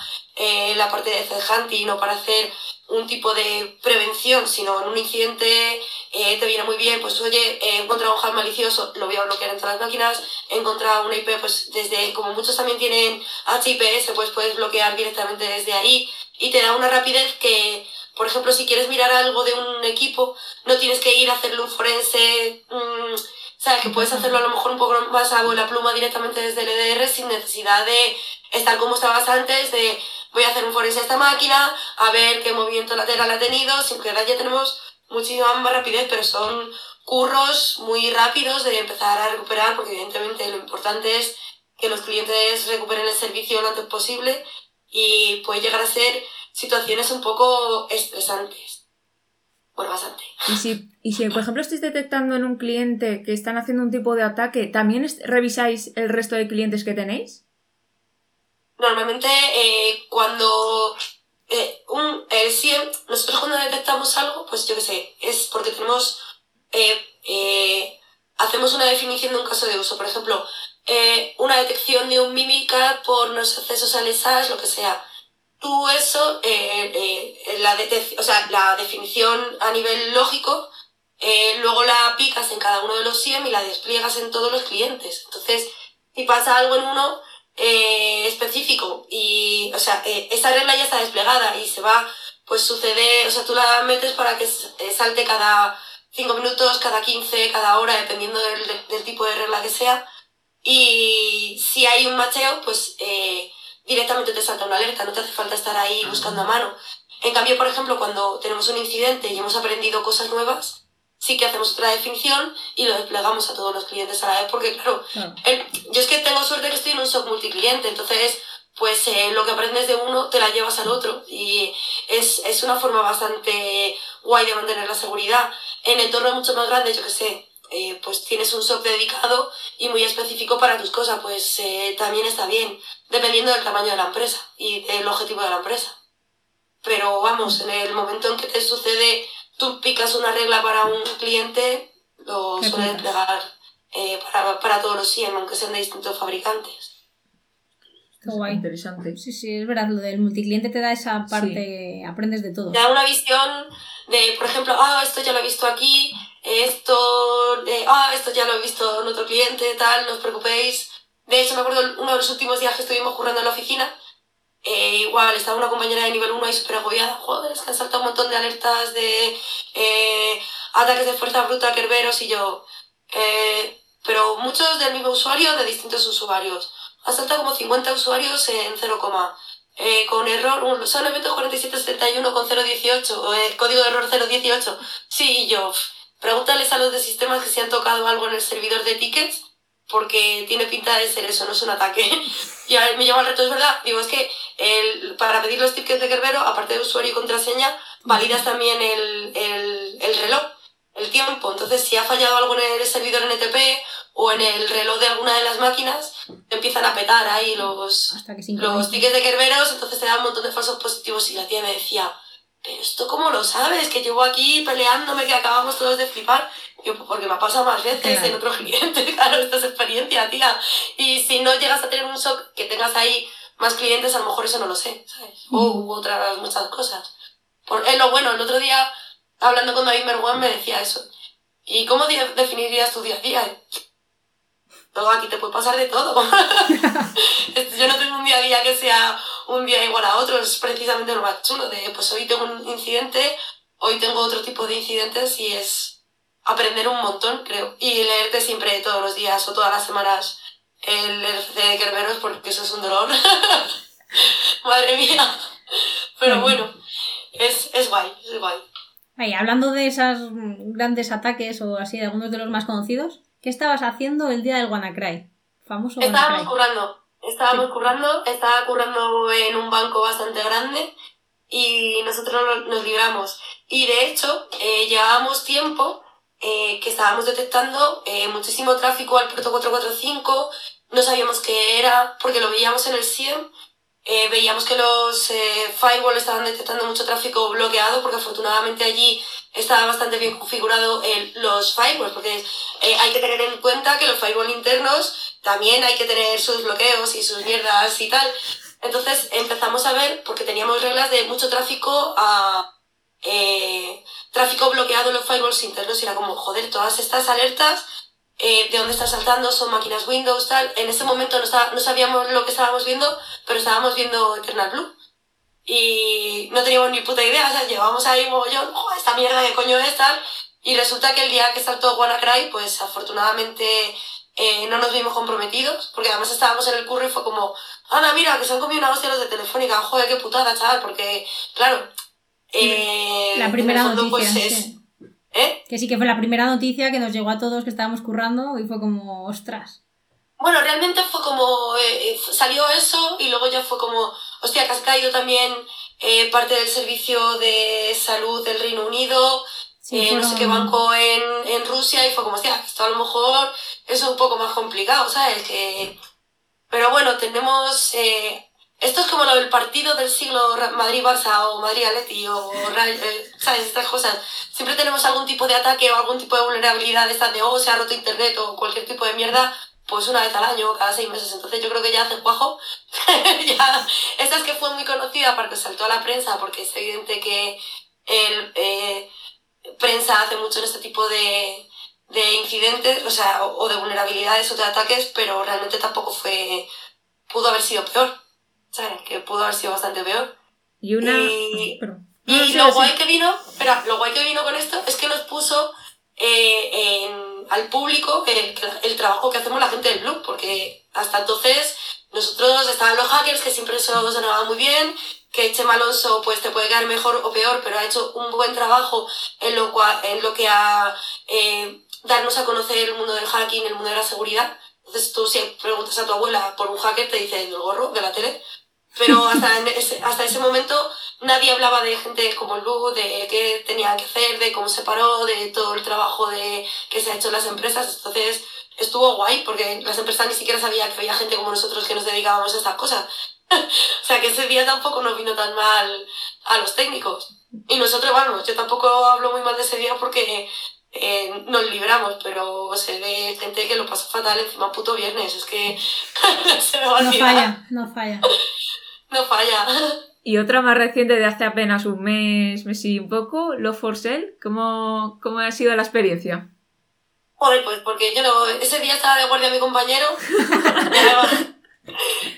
la parte de threat hunting o para hacer un tipo de prevención, sino en un incidente eh, te viene muy bien, pues oye, he encontrado un hack malicioso, lo voy a bloquear en todas las máquinas, he encontrado una IP, pues desde, como muchos también tienen HIPS, pues puedes bloquear directamente desde ahí y te da una rapidez que, por ejemplo, si quieres mirar algo de un equipo, no tienes que ir a hacerle un forense, mm, sabes que puedes hacerlo a lo mejor un poco más a la pluma directamente desde el EDR sin necesidad de estar como estabas antes, de voy a hacer un forense a esta máquina, a ver qué movimiento lateral ha tenido, sin que ya tenemos muchísima más rapidez, pero son curros muy rápidos de empezar a recuperar, porque evidentemente lo importante es que los clientes recuperen el servicio lo antes posible y puede llegar a ser situaciones un poco estresantes. Bueno, bastante. Y si, y si, por ejemplo, estáis detectando en un cliente que están haciendo un tipo de ataque, ¿también revisáis el resto de clientes que tenéis? Normalmente eh, cuando eh, un, el SIEM, nosotros cuando detectamos algo, pues yo qué sé, es porque tenemos, eh, hacemos una definición de un caso de uso. Por ejemplo, una detección de un mímica por los accesos al lo que sea. Tú eso, la, o sea, la definición a nivel lógico, luego la aplicas en cada uno de los SIEM y la despliegas en todos los clientes. Entonces, si pasa algo en uno, eh, específico y, o sea, eh, esa regla ya está desplegada y se va, pues sucede, o sea, tú la metes para que eh, salte cada 5 minutos, cada 15, cada hora, dependiendo del, tipo de regla que sea. Y si hay un macheo, pues eh, directamente te salta una alerta, no te hace falta estar ahí buscando a mano. En cambio, por ejemplo, cuando tenemos un incidente y hemos aprendido cosas nuevas, sí que hacemos otra definición y lo desplegamos a todos los clientes a la vez, porque claro, yo es que tengo suerte que estoy en un SOC multicliente, entonces pues eh, lo que aprendes de uno te la llevas al otro y es, es, una forma bastante guay de mantener la seguridad. En entornos mucho más grandes, yo que sé, eh, pues tienes un SOC dedicado y muy específico para tus cosas, pues eh, también está bien, dependiendo del tamaño de la empresa y del objetivo de la empresa. Pero vamos, en el momento en que te sucede tú picas una regla para un cliente, lo suelen pegar eh, para, para, todos los SIEM, aunque sean de distintos fabricantes. Guay. Interesante. Sí, sí, es verdad, lo del multicliente te da esa parte, aprendes de todo. Te da una visión de, por ejemplo, ah, esto ya lo he visto aquí, esto, de, ah, esto ya lo he visto en otro cliente, tal, no os preocupéis. De hecho, me acuerdo uno de los últimos días que estuvimos currando en la oficina, eh, igual estaba una compañera de nivel 1 ahí súper agobiada. Joder, es que han saltado un montón de alertas de eh, ataques de fuerza bruta, kerberos y yo. Eh, pero muchos del mismo usuario, de distintos usuarios. Han saltado como 50 usuarios en 0, con error, son eventos 4771 con 018, código de error 018. Sí, y yo. Pregúntales a los de sistemas que si han tocado algo en el servidor de tickets porque tiene pinta de ser eso, no es un ataque. y a me llama el reto, es verdad. Digo, es que el, para pedir los tickets de Kerbero, aparte de usuario y contraseña, validas también el, el, el, reloj, el tiempo. Entonces, si ha fallado algo en el servidor NTP o en el reloj de alguna de las máquinas, empiezan a petar ahí los, los tickets de Kerberos, entonces te da un montón de falsos positivos. Y la tía me decía, pero esto cómo lo sabes, que llevo aquí peleándome, que acabamos todos de flipar. Yo, pues porque me ha pasado más veces en otro cliente, claro, esta es experiencia, tía. Y si no llegas a tener un shock que tengas ahí más clientes, a lo mejor eso no lo sé, ¿sabes? O otras muchas cosas. Por, eh, lo bueno, el otro día, hablando con David Merwan, me decía eso. ¿Y cómo definirías tu día a día? Luego aquí te puede pasar de todo. Yo no tengo un día a día que sea un día igual a otro, es precisamente lo más chulo de, pues hoy tengo un incidente, hoy tengo otro tipo de incidentes y es aprender un montón, creo. Y leerte siempre todos los días o todas las semanas el RFC de Kerberos porque eso es un dolor. Madre mía. Pero bueno, es, es guay, es guay. hablando de esos grandes ataques o así, de algunos de los más conocidos, ¿Qué estabas haciendo el día del WannaCry? Famoso Estábamos currando. Estábamos currando, estaba currando en un banco bastante grande y nosotros nos libramos. Y de hecho, eh, llevábamos tiempo eh, que estábamos detectando eh, muchísimo tráfico al puerto 445, no sabíamos qué era, porque lo veíamos en el SIEM, eh, veíamos que los eh, firewalls estaban detectando mucho tráfico bloqueado, porque afortunadamente allí estaba bastante bien configurado el, los firewalls, porque eh, hay que tener en cuenta que los firewalls internos también hay que tener sus bloqueos y sus mierdas y tal. Entonces empezamos a ver, porque teníamos reglas de mucho tráfico a eh, tráfico bloqueado en los firewalls internos y era como, joder, todas estas alertas eh, de dónde está saltando, son máquinas Windows, tal. En ese momento no, no sabíamos lo que estábamos viendo, pero estábamos viendo Eternal Blue. Y no teníamos ni puta idea, o sea, llevábamos ahí mogollón, oh, esta mierda de coño es tal, y resulta que el día que saltó WannaCry, pues afortunadamente eh, no nos vimos comprometidos, porque además estábamos en el curro y fue como, anda, mira, que se han comido una hostia los de Telefónica, joder, qué putada, chaval, porque, claro, eh, la primera noticia, pues, ¿Eh? Que sí que fue la primera noticia que nos llegó a todos que estábamos currando y fue como, ostras. Bueno, realmente fue como, eh, eh, salió eso y luego ya fue como, hostia, que has caído también eh, parte del servicio de salud del Reino Unido, no sé qué banco en, en, Rusia y fue como, hostia, esto a lo mejor es un poco más complicado, ¿sabes? Que... Pero bueno, tenemos... esto es como lo del partido del siglo Madrid-Barça o Madrid-Atleti o ¿sabes? Estas cosas. Siempre tenemos algún tipo de ataque o algún tipo de vulnerabilidad, estas de, oh, se ha roto internet o cualquier tipo de mierda pues una vez al año, cada seis meses. Entonces yo creo que ya hace cuajo. ya, esta es que fue muy conocida porque saltó a la prensa, porque es evidente que el, eh, prensa hace mucho en este tipo de, de incidentes, o sea, o, de vulnerabilidades o de ataques, pero realmente tampoco fue, pudo haber sido peor, ¿sabes? Que pudo haber sido bastante peor. Y una... Y, y lo guay que vino, espera, lo guay que vino con esto es que nos puso eh, al público el, el, trabajo que hacemos la gente del blog, porque hasta entonces nosotros estaban los hackers que siempre eso sonaba muy bien, que Chema Alonso pues te puede quedar mejor o peor, pero ha hecho un buen trabajo en lo, cual, en lo que a eh, darnos a conocer el mundo del hacking, el mundo de la seguridad. Entonces tú si preguntas a tu abuela por un hacker te dice el gorro de la tele, pero hasta, ese, hasta ese momento nadie hablaba de gente como Lu, de qué tenía que hacer, de cómo se paró, de todo el trabajo de, que se ha hecho en las empresas. Entonces estuvo guay porque las empresas ni siquiera sabían que había gente como nosotros que nos dedicábamos a estas cosas. o sea que ese día tampoco nos vino tan mal a los técnicos. Y nosotros, bueno, yo tampoco hablo muy mal de ese día porque eh, nos libramos, pero se ve gente que lo pasa fatal encima puto viernes. Es que se me va a No falla, no falla. No falla. Y otra más reciente de hace apenas un mes, mes y un poco, Love for Sale. ¿Cómo, ¿Cómo ha sido la experiencia? Joder, pues porque yo no, ese día estaba de guardia mi compañero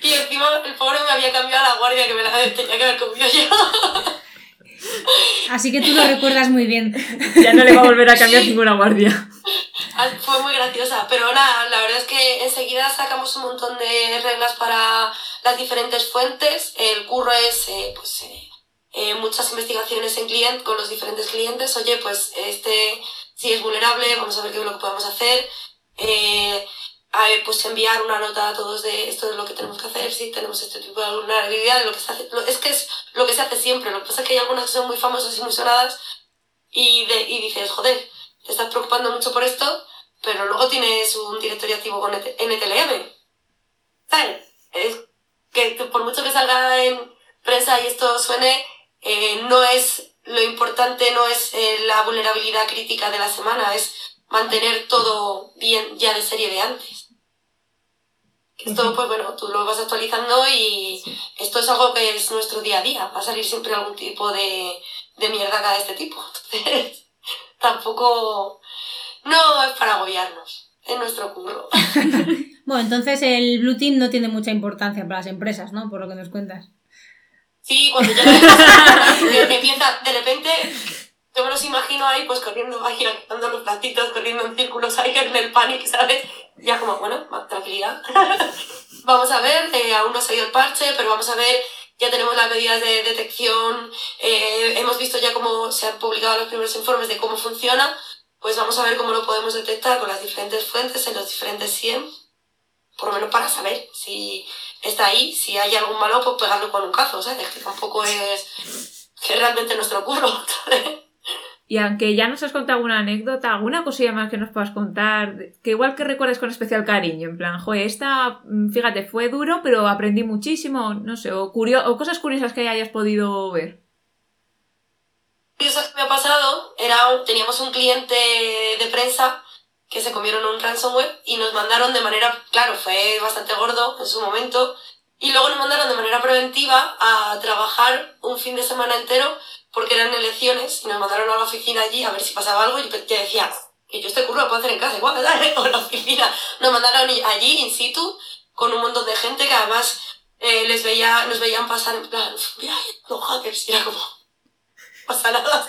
y encima el pobre me había cambiado la guardia que me la tenía que haber comido yo. Así que tú lo recuerdas muy bien. Ya no le va a volver a cambiar ninguna guardia. Fue muy graciosa, pero nada, la verdad es que enseguida sacamos un montón de reglas para las diferentes fuentes. El curro es eh, pues, eh, eh, muchas investigaciones en cliente con los diferentes clientes. Oye, pues este si es vulnerable, vamos a ver qué es lo que podemos hacer pues enviar una nota a todos de esto es lo que tenemos que hacer, si tenemos este tipo de vulnerabilidad, lo que se hace, es que es lo que se hace siempre, lo que pasa es que hay algunas que son muy famosas y muy sonadas y, de, y dices, joder, te estás preocupando mucho por esto, pero luego tienes un directorio activo con NTLM. ¿Sabes? Es que por mucho que salga en prensa y esto suene, eh, no es lo importante no es eh, la vulnerabilidad crítica de la semana, es mantener todo bien ya de serie de antes. Esto, pues bueno, tú lo vas actualizando y esto es algo que es nuestro día a día. Va a salir siempre algún tipo de, de mierda de este tipo. Entonces, tampoco. No es para agobiarnos. Es nuestro curro. bueno, entonces el Blue Team no tiene mucha importancia para las empresas, ¿no? Por lo que nos cuentas. Sí, cuando ya empieza, de repente, yo me los imagino ahí, pues corriendo, ahí, dando los platitos, corriendo en círculos ahí en el pánico, ¿sabes? Ya como, bueno, tranquilidad. vamos a ver, eh, aún no ha salido el parche, pero vamos a ver, ya tenemos las medidas de detección, eh, hemos visto ya cómo se han publicado los primeros informes de cómo funciona, pues vamos a ver cómo lo podemos detectar con las diferentes fuentes en los diferentes SIEM, por lo menos para saber si está ahí, si hay algún malo, pues pegarlo con un cazo, ¿sabes? Que tampoco es que realmente nuestro curro. Y aunque ya nos has contado alguna anécdota, alguna cosilla más que nos puedas contar, que igual que recuerdes con especial cariño, en plan, joder, esta, mm, fíjate, fue duro, pero aprendí muchísimo, no sé, o, o cosas curiosas que hayas podido ver. Cosas que me ha pasado, era, teníamos un cliente de prensa que se comieron un ransomware y nos mandaron de manera, claro, fue bastante gordo en su momento, y luego nos mandaron de manera preventiva a trabajar un fin de semana entero porque eran elecciones y nos mandaron a la oficina allí a ver si pasaba algo y yo decía que yo este curro lo puedo hacer en casa igual, ¿sabes? O la oficina. Nos mandaron allí in situ con un montón de gente que además eh, les veía, nos veían pasar en plan, mira, los hackers, y era como, pasa nada,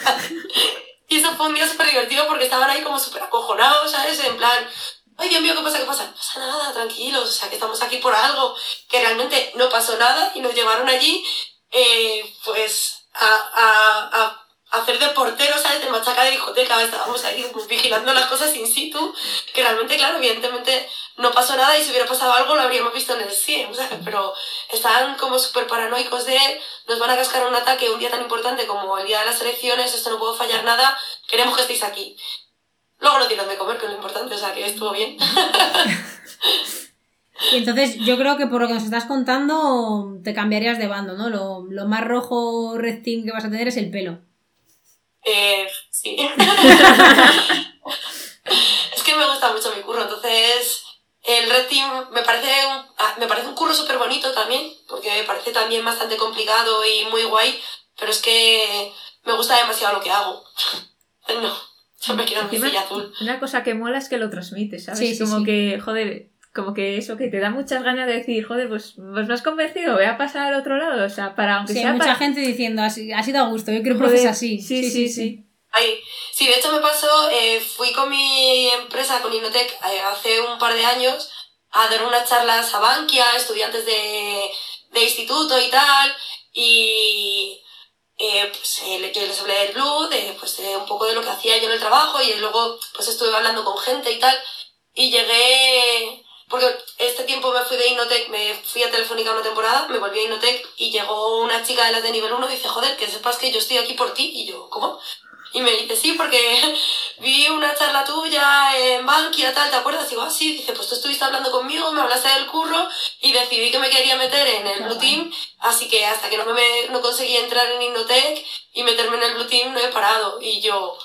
y eso fue un día súper divertido porque estaban ahí como súper acojonados, ¿sabes? En plan, ay Dios mío, ¿qué pasa? ¿Qué pasa? No pasa nada, tranquilos, o sea, que estamos aquí por algo, que realmente no pasó nada y nos llevaron allí, eh, pues, a, a, a hacer de portero, ¿sabes? De machaca de discoteca, estábamos ahí vigilando las cosas in situ, que realmente, claro, evidentemente no pasó nada y si hubiera pasado algo lo habríamos visto en el CIE, ¿sabes? Pero estaban como súper paranoicos de, nos van a cascar un ataque un día tan importante como el día de las elecciones, esto no puedo fallar nada, queremos que estéis aquí. Luego no tienen de comer, que es lo importante, o sea, que estuvo bien. Y entonces yo creo que por lo que nos estás contando te cambiarías de bando, ¿no? Lo, lo más rojo red team que vas a tener es el pelo. Eh, sí. es que me gusta mucho mi curro, entonces el Red Team me parece un, ah, me parece un curro súper bonito también, porque me parece también bastante complicado y muy guay, pero es que me gusta demasiado lo que hago. no, yo me quiero mi silla azul. Una cosa que mola es que lo transmites, ¿sabes? Sí, Como que, joder, como que eso, que te da muchas ganas de decir, joder, pues, pues me has convencido, voy a pasar al otro lado, o sea, para aunque sí, sea... mucha gente diciendo, ha sido a gusto, yo quiero profes así. Sí, sí, sí. sí. sí. de hecho me pasó, eh, fui con mi empresa, con Innotec, eh, hace un par de años a dar unas charlas a Bankia, estudiantes de, de instituto y tal, y eh, pues, eh, yo les hablé del Blue, de, pues, de un poco de lo que hacía yo en el trabajo, y luego pues estuve hablando con gente y tal, y llegué porque este tiempo me fui de Innotec, me fui a Telefónica una temporada, me volví a Innotec y llegó una chica de las de nivel 1 y dice, joder, que sepas que yo estoy aquí por ti. Y yo, ¿cómo? Y me dice, sí, porque vi una charla tuya en Bankia, tal, ¿te acuerdas? Y digo, ah, sí. Dice, pues tú estuviste hablando conmigo, me hablaste del curro y decidí que me quería meter en el Blue Team. Así que hasta que no, me, no conseguí entrar en Innotec y meterme en el Blue Team, no he parado. Y yo,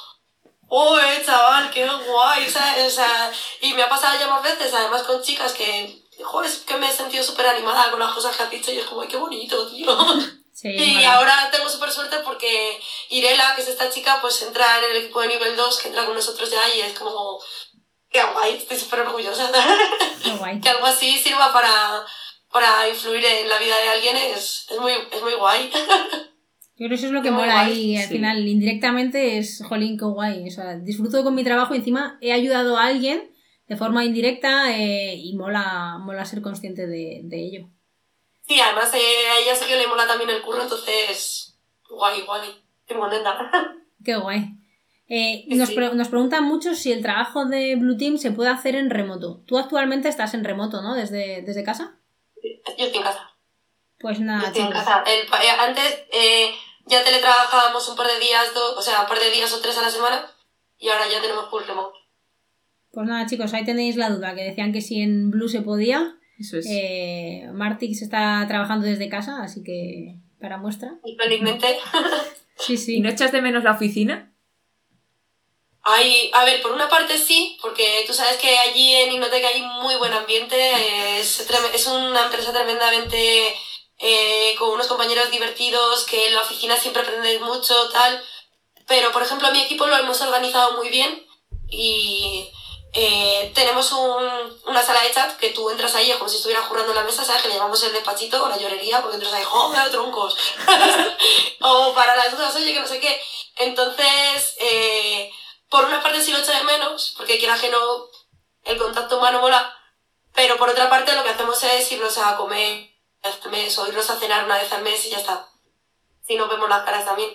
¡Uy, chaval, qué guay! O sea, y me ha pasado ya más veces, además con chicas que, joder, es que me he sentido súper animada con las cosas que has dicho y es como, ¡ay, qué bonito, tío! Sí, y ahora tengo súper suerte porque Irela, que es esta chica, pues entra en el equipo de nivel 2, que entra con nosotros ya y es como, ¡qué guay! Estoy súper orgullosa. Qué guay. que algo así sirva para, para influir en la vida de alguien es, es, muy, es muy guay. Yo creo que eso es lo que mola ahí. Al final, indirectamente es, jolín, qué guay. O sea, disfruto con mi trabajo y encima he ayudado a alguien de forma indirecta eh, y mola, mola ser consciente de, de ello. Sí, además eh, a ella sé que le mola también el curro, entonces, guay, guay. Qué moneda. Qué guay. Eh, nos, nos, preguntan mucho si el trabajo de Blue Team se puede hacer en remoto. Tú actualmente estás en remoto, ¿no? ¿Desde, desde casa? Yo estoy en casa. Pues nada, estoy en casa. El, antes, ya teletrabajábamos un par de días, o sea, un par de días o tres a la semana y ahora ya tenemos full remote. Pues nada, chicos, ahí tenéis la duda, que decían que si en Blue se podía. Eso es. Eh, Martix está trabajando desde casa, así que para muestra. Y felizmente. Sí, sí. ¿Y no echas de menos la oficina? Hay, a ver, por una parte sí, porque tú sabes que allí en Innotec hay muy buen ambiente, es, trem- es una empresa tremendamente eh, con unos compañeros divertidos, que en la oficina siempre aprendes mucho, tal. Pero, por ejemplo, mi equipo lo hemos organizado muy bien y eh, tenemos un- una sala de chat que tú entras ahí, es como si estuvieras jurando en la mesa, ¿sabes? Que le llamamos el despachito o la llorería, porque entras ahí, ¡joder, troncos! o para las dudas, oye, que no sé qué. Entonces, eh, por una parte sí lo echo de menos, porque quiera que no, el contacto humano mola, pero por otra parte lo que hacemos es irnos a comer al mes o irnos a cenar una vez al mes y ya está. Si nos vemos las caras también.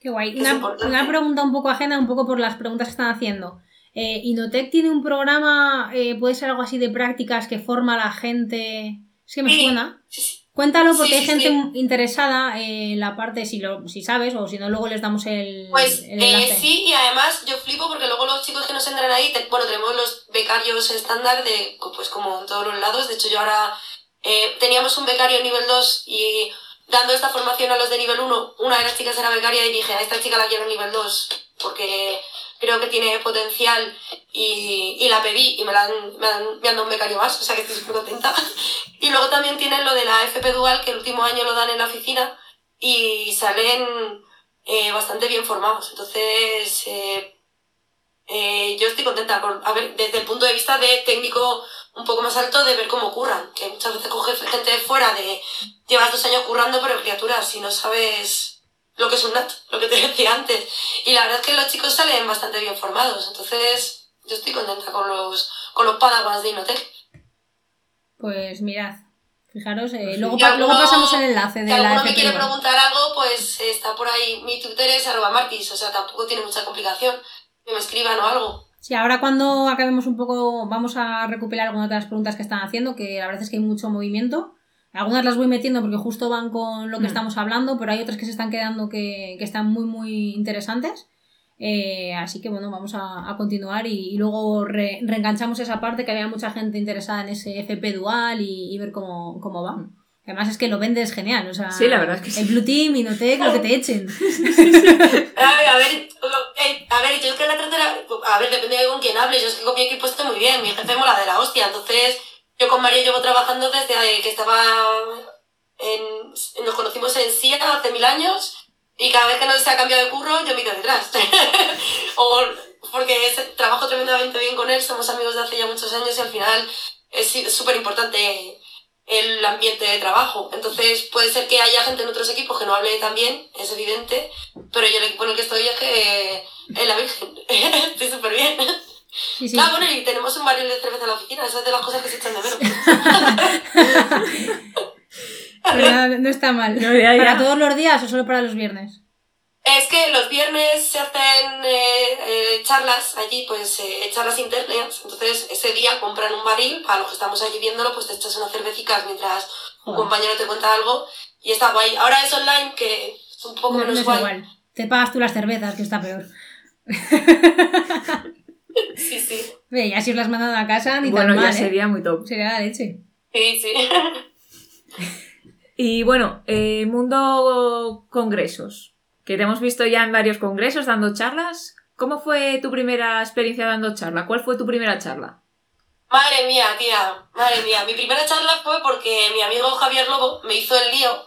Qué guay. Una, una pregunta un poco ajena, un poco por las preguntas que están haciendo. Eh, ¿Inotec tiene un programa, eh, puede ser algo así de prácticas que forma a la gente? Es que me Sí. suena. Sí, sí. Cuéntalo porque hay gente interesada en la parte, si, lo, si sabes, o si no, luego les damos el, Pues el eh, sí, y además yo flipo porque luego los chicos que nos entran ahí, te- bueno, tenemos los becarios estándar de, pues como en todos los lados, de hecho yo ahora eh, teníamos un becario nivel 2 y dando esta formación a los de nivel 1, una de las chicas era becaria y dije, a esta chica la quiero en nivel 2 porque creo que tiene potencial y, y la pedí y me, la han, me, han, me han dado un becario más, o sea que estoy súper contenta. Y luego también tienen lo de la FP Dual, que el último año lo dan en la oficina y salen eh, bastante bien formados. Entonces, eh, eh, yo estoy contenta con, a ver, desde el punto de vista de técnico un poco más alto, de ver cómo curran. Que muchas veces coge gente de fuera de llevas dos años currando, pero criatura, si no sabes lo que es un NAT, lo que te decía antes. Y la verdad es que los chicos salen bastante bien formados. Entonces, yo estoy contenta con los, con los padawans de Inotec. Pues mirad, fijaros, eh, luego, Y pa- alguno- luego pasamos el enlace de Si la alguno me quiere preguntar algo, pues está por ahí. Mi Twitter es arroba martis, o sea, tampoco tiene mucha complicación. Que me escriban o algo. Sí, ahora cuando acabemos un poco, vamos a recopilar algunas de las preguntas que están haciendo, que la verdad es que hay mucho movimiento. Algunas las voy metiendo porque justo van con lo que Mm. estamos hablando, pero hay otras que se están quedando que, que están muy, muy interesantes. Eh, así que bueno, vamos a, a continuar y, y luego re- reenganchamos esa parte que había mucha gente interesada en ese FP dual y, y ver cómo, cómo va. Además es que lo vendes genial, o sea, Sí, la verdad es que sí. el Blue Team, Inotec, lo que te echen. A ver, a ver, eh, a ver, yo es que la tercera, a ver, depende de con quién hable, yo es que con mi equipo estoy muy bien, mi jefe mola de la hostia, entonces yo con Mario llevo trabajando desde que estaba en, nos conocimos en SIA hace mil años y cada vez que nos ha cambiado de curro yo me quedo detrás. o porque trabajo tremendamente bien con él, somos amigos de hace ya muchos años y al final es súper importante el ambiente de trabajo. Entonces puede ser que haya gente en otros equipos que no hable tan bien, es evidente, pero yo el equipo en el que estoy es que es la Virgen. estoy súper bien. Sí, sí. Ah, bueno, y tenemos un barril de cerveza en la oficina, esa es de las cosas que se echan de menos. Pero no, no está mal. No, ya, ya. ¿Para todos los días o solo para los viernes? Es que los viernes se hacen eh, eh, charlas allí, pues eh, charlas internas. Entonces, ese día compran un barril, para los que estamos allí viéndolo, pues te echas unas cervecicas mientras un compañero te cuenta algo y está guay. Ahora es online, que es un poco No, no menos es guay. igual. Te pagas tú las cervezas, que está peor. Sí, sí. Ve, y así os las mandan a casa, ni Bueno, tan ya mal, ¿eh? sería muy top. Sería la leche. Sí, sí. Y bueno, eh, mundo congresos, que te hemos visto ya en varios congresos dando charlas. ¿Cómo fue tu primera experiencia dando charla? ¿Cuál fue tu primera charla? Madre mía, tía, madre mía. Mi primera charla fue porque mi amigo Javier Lobo me hizo el lío,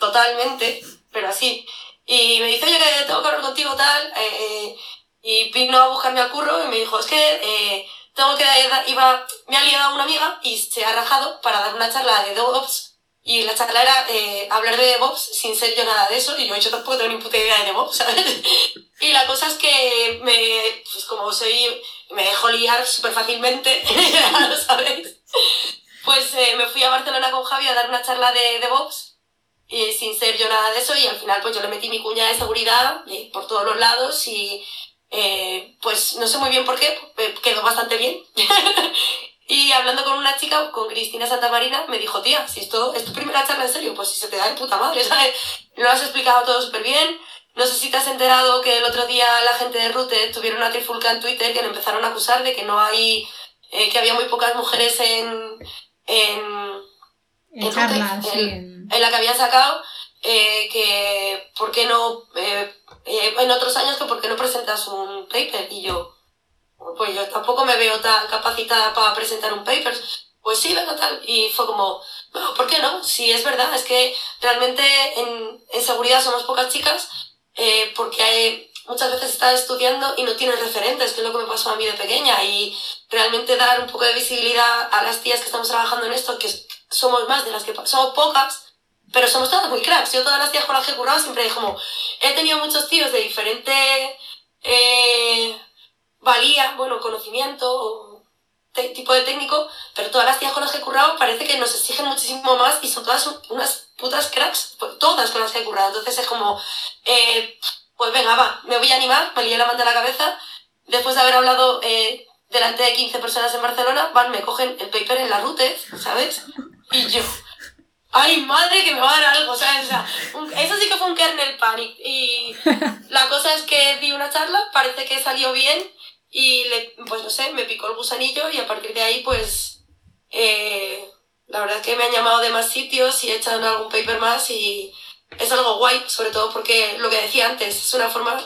totalmente, pero así. Y me dice, oye, que tengo que hablar contigo tal. eh, y vino a buscarme al curro y me dijo, es que eh, tengo que dar- iba, me ha liado una amiga y se ha rajado para dar una charla de DevOps. Y la charla era eh, hablar de DevOps sin ser yo nada de eso. Y yo, yo tampoco tengo ni puta idea de DevOps, ¿sabes? Y la cosa es que me, pues como soy, me dejo liar súper fácilmente, lo sabéis. Pues eh, me fui a Barcelona con Javi a dar una charla de DevOps y sin ser yo nada de eso y al final pues yo le metí mi cuña de seguridad eh, por todos los lados y eh, pues no sé muy bien por qué, eh, quedó bastante bien. y hablando con una chica, con Cristina Santamarina, me dijo, tía, si esto es tu primera charla en serio, pues si se te da de puta madre, ¿sabes? Lo has explicado todo súper bien. No sé si te has enterado que el otro día la gente de Rute tuvieron una trifulca en Twitter que le empezaron a acusar de que no hay, eh, que había muy pocas mujeres en, en, En Rute, sí. en- en la que habían sacado eh, que por qué no, eh, eh, en otros años que por qué no presentas un paper. Y yo, pues yo tampoco me veo tan capacitada para presentar un paper. Pues sí, venga tal. Y fue como, ¿por qué no? Si es verdad, es que realmente en, en seguridad somos pocas chicas eh, porque hay, muchas veces estás estudiando y no tienes referentes, que es lo que me pasó a mí de pequeña. Y realmente dar un poco de visibilidad a las tías que estamos trabajando en esto, que somos más de las que somos pocas, pero somos todas muy cracks. Yo todas las tías con las que he currado siempre como, he tenido muchos tíos de diferente eh, valía, bueno, conocimiento, tipo de técnico, pero todas las tías con las que he currado parece que nos exigen muchísimo más y son todas unas putas cracks, pues, todas con las que he currado. Entonces es como, eh, pues venga, va, me voy a animar, me lié la manta a la cabeza. Después de haber hablado eh, delante de 15 personas en Barcelona, van, me cogen el paper en la rute, ¿sabes? Y yo, ay madre que me va a dar algo, ¿sabes? Eso sí que fue un kernel panic. Y la cosa es que di una charla, parece que salió bien y le, pues no sé, me picó el gusanillo y a partir de ahí pues eh, la verdad es que me han llamado de más sitios y he echado algún paper más y es algo guay, sobre todo porque lo que decía antes, es una forma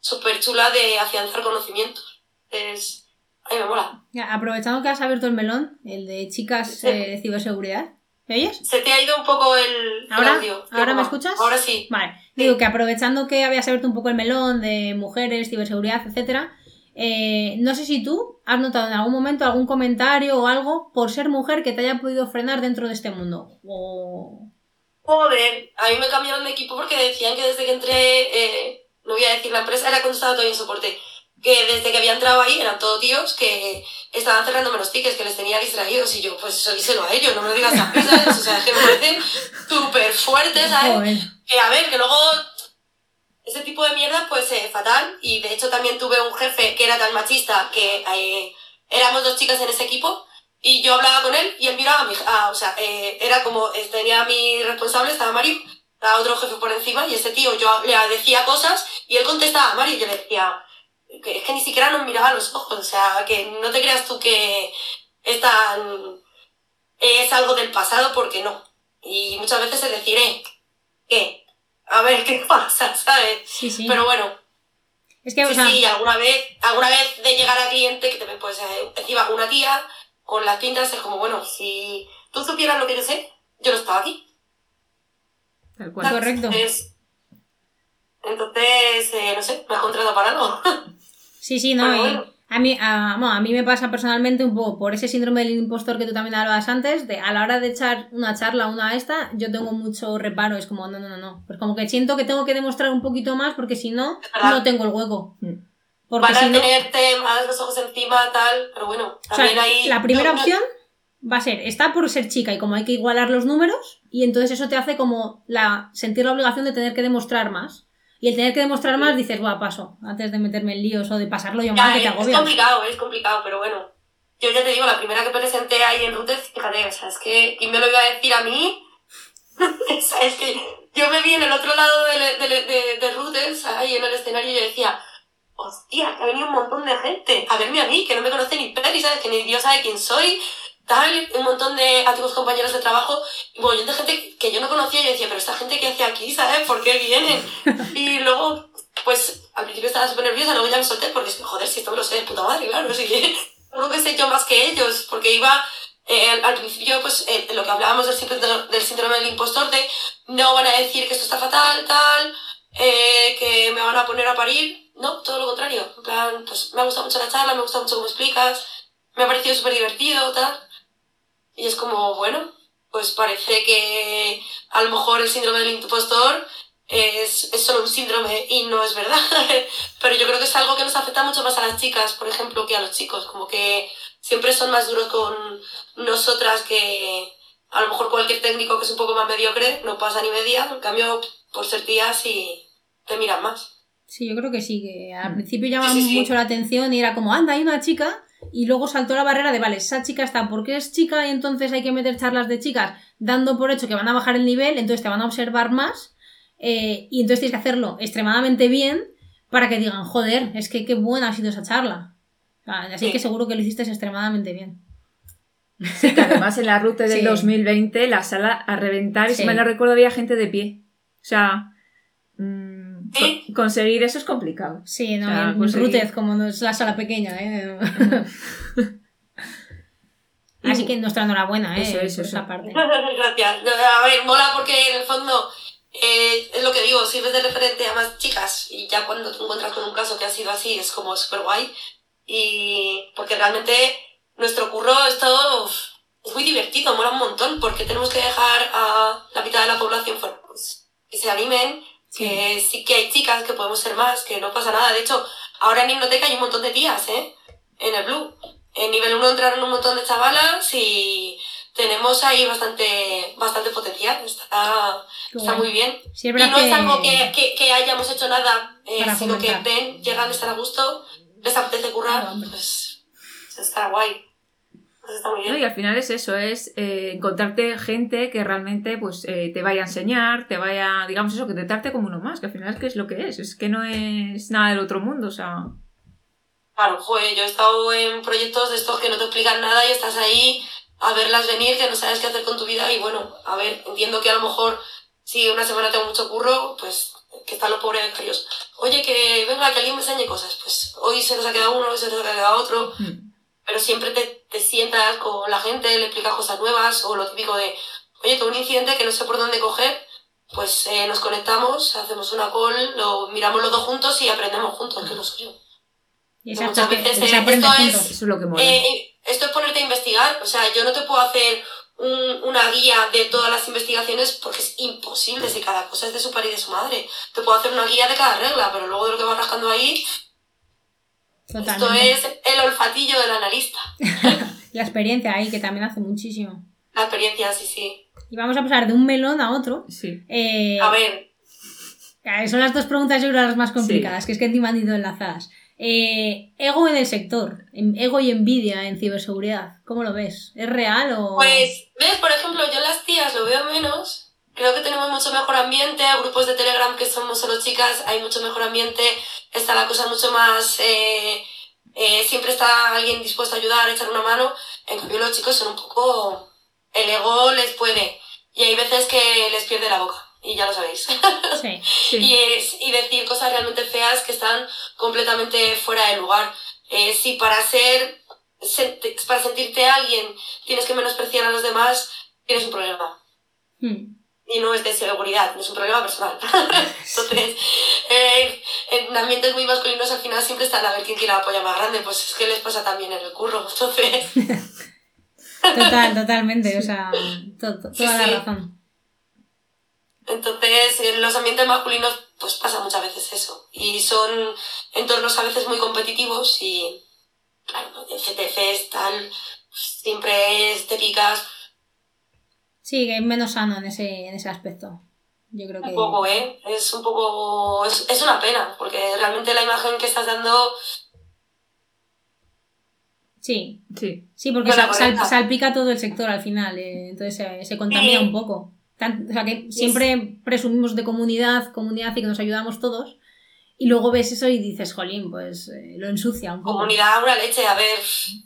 súper chula de afianzar conocimientos. Es, a mí me mola. aprovechando que has abierto el melón, el de chicas eh, de ciberseguridad, ¿Me oyes? Se te ha ido un poco el, ¿Ahora? audio. ¿Ahora me escuchas? Ahora sí. Vale. Digo que aprovechando que habías abierto un poco el melón de mujeres, ciberseguridad, etcétera, eh, no sé si tú has notado en algún momento algún comentario o algo por ser mujer que te haya podido frenar dentro de este mundo. O... Joder, a mí me cambiaron de equipo porque decían que desde que entré, eh, no voy a decir la empresa, era cuando estaba todavía en soporte que desde que había entrado ahí eran todos tíos que estaban cerrando menos tickets, que les tenía distraídos y yo, pues eso díselo a ellos, no me lo digas a mí, ¿sabes? O sea, es que me parece súper fuerte, ¿sabes? Que a ver, que luego ese tipo de mierda pues eh, fatal y de hecho también tuve un jefe que era tan machista que eh, éramos dos chicas en ese equipo y yo hablaba con él y él miraba a mi, o sea, eh, era como, tenía a mi responsable, estaba Mario, a otro jefe por encima y ese tío yo le decía cosas y él contestaba a Mario y yo le decía que es que ni siquiera nos miraba a los ojos, o sea, que no te creas tú que es tan... es algo del pasado porque no. Y muchas veces es decir, eh, ¿qué? A ver qué pasa, ¿sabes? Sí, sí. Pero bueno. Es que, sí, sí, alguna vez, alguna vez de llegar a cliente que te pues eh, encima una tía con las pintas es como, bueno, si tú supieras lo que yo sé, yo no estaba aquí. Tal cual. Correcto. Entonces, entonces eh, no sé, me has contratado para algo. Sí, sí, no. A, mí, a, a, mí me pasa personalmente un poco por ese síndrome del impostor que tú también hablabas antes, de a la hora de echar una charla, una esta, yo tengo mucho reparo, es como, no, no, no, no. Pues como que siento que tengo que demostrar un poquito más porque si no, no tengo el hueco. Mm. Porque Van a si tenerte más los ojos encima, tal, pero bueno, también ahí... La primera opción va a ser, está por ser chica y como hay que igualar los números, y entonces eso te hace como la, sentir la obligación de tener que demostrar más. Y el tener que demostrar más, dices, va, paso, antes de meterme en líos o de pasarlo yo mal, que te agobias. Es complicado, es complicado, pero bueno. Yo ya te digo, la primera que presenté ahí en Rutes, fíjate, o sea, es que, ¿quién me lo iba a decir a mí? es que yo me vi en el otro lado de, de, de, de Rutes, ahí en el escenario, y yo decía, hostia, que ha venido un montón de gente a verme a mí, que no me conoce ni Peri, ¿sabes? Que ni Dios sabe quién soy, un montón de antiguos compañeros de trabajo, y bueno, de gente que yo no conocía, yo decía, pero esta gente que hace aquí, ¿sabes? ¿Por qué vienen? Y luego, pues, al principio estaba súper nerviosa, luego ya me solté, porque joder, si esto me lo sé de puta madre, claro, sí que, creo que sé yo más que ellos, porque iba, eh, al principio, pues, eh, lo que hablábamos del síndrome, del síndrome del impostor, de no van a decir que esto está fatal, tal, eh, que me van a poner a parir, no, todo lo contrario, en plan, pues, me ha gustado mucho la charla, me gusta mucho cómo explicas, me ha parecido súper divertido, tal, y es como, bueno, pues parece que a lo mejor el síndrome del impostor es, es solo un síndrome y no es verdad. Pero yo creo que es algo que nos afecta mucho más a las chicas, por ejemplo, que a los chicos. Como que siempre son más duros con nosotras que a lo mejor cualquier técnico que es un poco más mediocre no pasa ni media. En cambio, por ser tías y te miran más. Sí, yo creo que sí, que al principio llama mucho la atención y era como, anda, hay una chica y luego saltó la barrera de, vale, esa chica está porque es chica y entonces hay que meter charlas de chicas dando por hecho que van a bajar el nivel, entonces te van a observar más eh, y entonces tienes que hacerlo extremadamente bien para que digan, joder, es que qué buena ha sido esa charla. así que seguro que lo hiciste extremadamente bien. Sí, que además en la ruta del 2020 la sala a reventar y si me lo recuerdo había gente de pie. O sea, mm, Conseguir eso es complicado. Sí, no, O sea, en conseguir- Rutez, como no es la sala pequeña, ¿eh? Así que nuestra enhorabuena, ¿eh? Eso, eso, por eso. esa parte. Gracias. A ver, mola porque en el fondo eh, es lo que digo, sirves de referente a más chicas y ya cuando te encuentras con un caso que ha sido así es como súper guay y porque realmente nuestro curro es todo uf, es muy divertido, mola un montón porque tenemos que dejar a la mitad de la población fuera, pues, que se animen, que sí que hay chicas, que podemos ser más, que no pasa nada. De hecho, ahora en Hipnoteca hay un montón de tías, ¿eh? En el Blue. En nivel 1 entraron un montón de chavalas y tenemos ahí bastante, bastante potencial. Está, está muy bien. Sí, Y no es algo que, que, que hayamos hecho nada, eh, sino que ven, llegan, están a gusto, les apetece currar, pues está guay. Pues está muy ¿no? Y al final es eso, es eh, encontrarte gente que realmente pues eh, te vaya a enseñar, te vaya, digamos eso, que te trate como uno más, que al final es que es lo que es, es que no es nada del otro mundo, o sea, Claro, joder, yo he estado en proyectos de estos que no te explican nada y estás ahí a verlas venir, que no sabes qué hacer con tu vida y bueno, a ver, entiendo que a lo mejor si una semana tengo mucho curro, pues que están los pobres becarios. Oye, que venga, que alguien me enseñe cosas. Pues hoy se nos ha quedado uno, hoy se nos ha quedado otro, mm, pero siempre te, te sientas con la gente, le explicas cosas nuevas o lo típico de, oye, tuve un incidente que no sé por dónde coger, pues eh, nos conectamos, hacemos una call, lo miramos los dos juntos y aprendemos juntos, que lo suyo. Y muchas veces, que eh, esto es- eso es lo que mola. Eh, esto es ponerte a investigar, o sea, yo no te puedo hacer un- una guía de todas las investigaciones porque es imposible si cada cosa es de su padre y de su madre. Te puedo hacer una guía de cada regla, pero luego de lo que vas rascando ahí, esto es el olfatillo del analista. La experiencia ahí, que también hace muchísimo. La experiencia, sí, sí. Y vamos a pasar de un melón a otro. Sí. Eh, A ver, son las dos preguntas, yo creo, las más complicadas, que es que encima han ido enlazadas. Eh, ego en el sector, ego y envidia en ciberseguridad, ¿cómo lo ves? ¿Es real o...? pues, ves, por ejemplo, yo las tías lo veo menos. Creo que tenemos mucho mejor ambiente, grupos de Telegram que somos solo chicas, hay mucho mejor ambiente, está la cosa mucho más... eh, eh, siempre está alguien dispuesto a ayudar, a echar una mano. En cambio, los chicos son un poco. El ego les puede. Y hay veces que les pierde la boca. Y ya lo sabéis. Sí. Sí. y, es- y decir cosas realmente feas que están completamente fuera de lugar. Eh, si para ser. para sentirte alguien tienes que menospreciar a los demás, tienes un problema Hmm. Y no es de seguridad, no es un problema personal. Entonces, eh, en ambientes muy masculinos al final siempre está a ver quién tiene la polla más grande, pues es que les pasa también en el curro. Entonces, Total, totalmente, o sea, to- toda sí. la razón. entonces en los ambientes masculinos pues pasa muchas veces eso. Y son entornos a veces muy competitivos y, claro, en CTCs tal, siempre es, te picas Sí, que es menos sano en ese, en ese aspecto. Yo creo que... un poco, ¿eh? Es un poco... Es, es una pena, porque realmente la imagen que estás dando Sí, Sí. sí, porque sal- sal- salpica todo el sector al final, eh, entonces se, se contamina Sí. un poco. Tan- o sea, que siempre presumimos de comunidad, comunidad y que nos ayudamos todos, y luego ves eso y dices, jolín, pues eh, lo ensucia un poco. comunidad, una leche, a ver,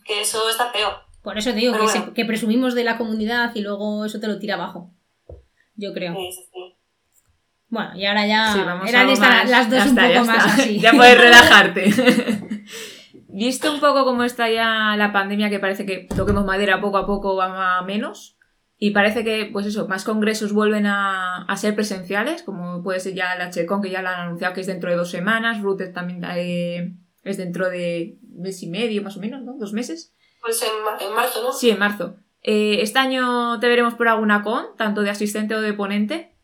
que eso está feo. Por eso te digo que, se- que presumimos de la comunidad y luego eso te lo tira abajo. Yo creo. Sí, sí, sí. Bueno, y ahora ya Sí, eran algo estas más- las dos ya un está, poco más está. así. Ya puedes relajarte. Visto un poco cómo está ya la pandemia, que parece que toquemos madera poco a poco va a menos, y parece que, pues eso, más congresos vuelven a, a ser presenciales, como puede ser ya la Checon, que ya la han anunciado que es dentro de dos semanas, Rooted también eh, es dentro de mes y medio, más o menos, ¿no? Dos meses. Pues en, ma- en marzo, ¿no? Sí, en marzo. Eh, este año te veremos por alguna con, tanto de asistente o de ponente.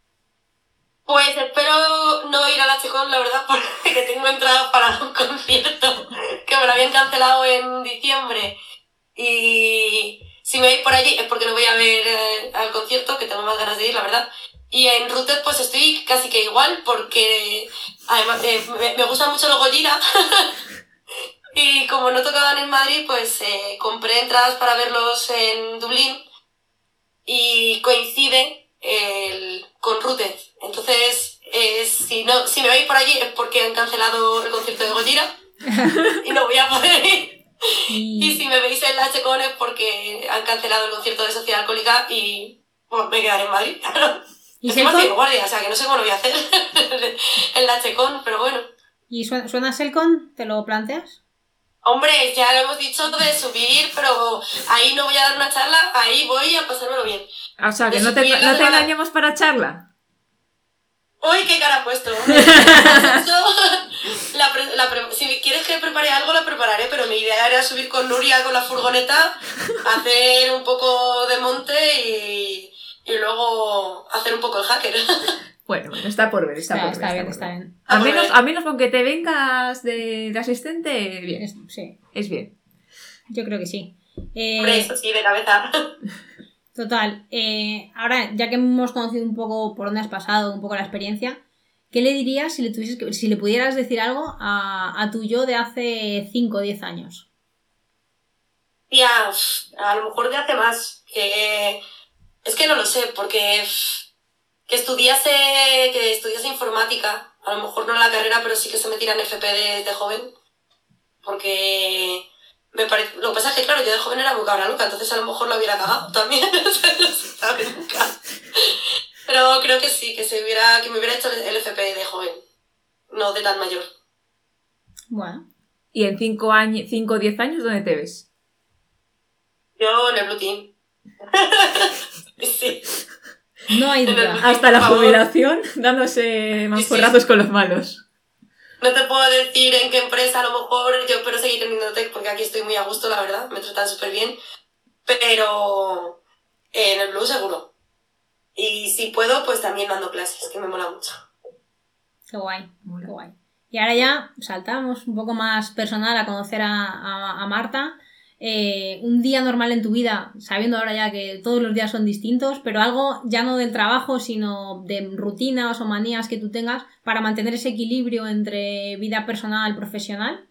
Pues espero no ir a la Checon, la verdad, porque tengo entrada para un concierto que me lo habían cancelado en diciembre. Y si me voy por allí es porque no voy a ver eh, al concierto, que tengo más ganas de ir, la verdad. Y en Routed pues estoy casi que igual, porque además eh, me, me gustan mucho los Gojira. y como no tocaban en Madrid, pues eh, compré entradas para verlos en Dublín. Y coincide el, con Routed. Entonces, eh, si, no, si me voy por allí es porque han cancelado el concierto de Gojira y no voy a poder ir. Y si me veis en la Checon es porque han cancelado el concierto de Sociedad Alcohólica y pues, me quedaré en Madrid. ¿Y Encima de guardia, o sea que no sé cómo lo voy a hacer en la Checon, pero bueno. ¿Y suena, suena Selcon? ¿Te lo planteas? Hombre, ya lo hemos dicho de subir, pero ahí no voy a dar una charla, ahí voy a pasármelo bien. O sea, que De no te, no te engañemos para charla. ¡Uy, qué cara ha puesto! pre- la pre- si quieres que prepare algo, la prepararé, pero mi idea era subir con Nuria con la furgoneta, hacer un poco de monte y, y luego hacer un poco el hacker. Bueno, bueno, está por ver, está, Está, por ver. está bien, está bien. A menos, a menos con que te vengas de, de asistente, bien, Es- sí, es bien. yo creo que sí. Eh, Hombre, eso sí, de cabeza. Total, eh, ahora ya que hemos conocido un poco por dónde has pasado, un poco la experiencia, ¿qué le dirías si le, tuvieses que- si le pudieras decir algo a, a tu yo de hace 5 o 10 años? Tía, pf, a lo mejor de hace más. Que es que no lo sé, porque que estudiase, que estudiase informática, a lo mejor no en la carrera, pero sí que se metiera en FP de, de joven. Porque me parece. Lo que pasa es que, claro, yo de joven era muy cabra loca, entonces a lo mejor lo hubiera cagado también. Pero creo que sí, que se hubiera, que me hubiera hecho el FP de joven, no de tan mayor. Bueno, Y en 5 años, 5 o 10 años, ¿dónde te ves? Yo en el Blue Team. sí. No hay duda. Blue Hasta la favor. jubilación, dándose más sí. porrazos con los malos. No te puedo decir en qué empresa, a lo mejor yo espero seguir en Indotech porque aquí estoy muy a gusto, la verdad, me tratan súper bien. Pero en el Blue seguro. Y si puedo, pues también dando clases, que me mola mucho. Qué guay, Mola. qué guay. Y ahora ya saltamos un poco más personal a conocer a, a- a Marta. Eh, un día normal en tu vida, sabiendo ahora ya que todos los días son distintos, pero algo ya no del trabajo, sino de rutinas o manías que tú tengas para mantener ese equilibrio entre vida personal y profesional.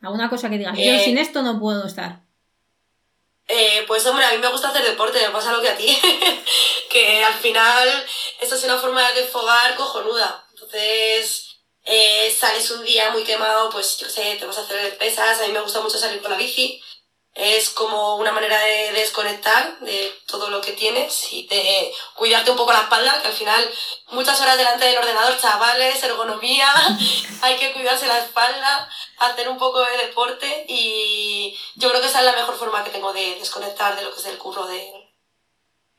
¿Alguna cosa que digas? Yo Eh, sin esto no puedo estar. Eh, pues hombre, a mí me gusta hacer deporte, me pasa lo que a ti. que al final esto es una forma de desfogar cojonuda. Entonces, eh, sales un día muy quemado, pues yo sé, te vas a hacer pesas, a mí me gusta mucho salir con la bici. Es como una manera de desconectar de todo lo que tienes y de cuidarte un poco la espalda, que al final muchas horas delante del ordenador, chavales, ergonomía, hay que cuidarse la espalda, hacer un poco de deporte y yo creo que esa es la mejor forma que tengo de desconectar de lo que es el curro de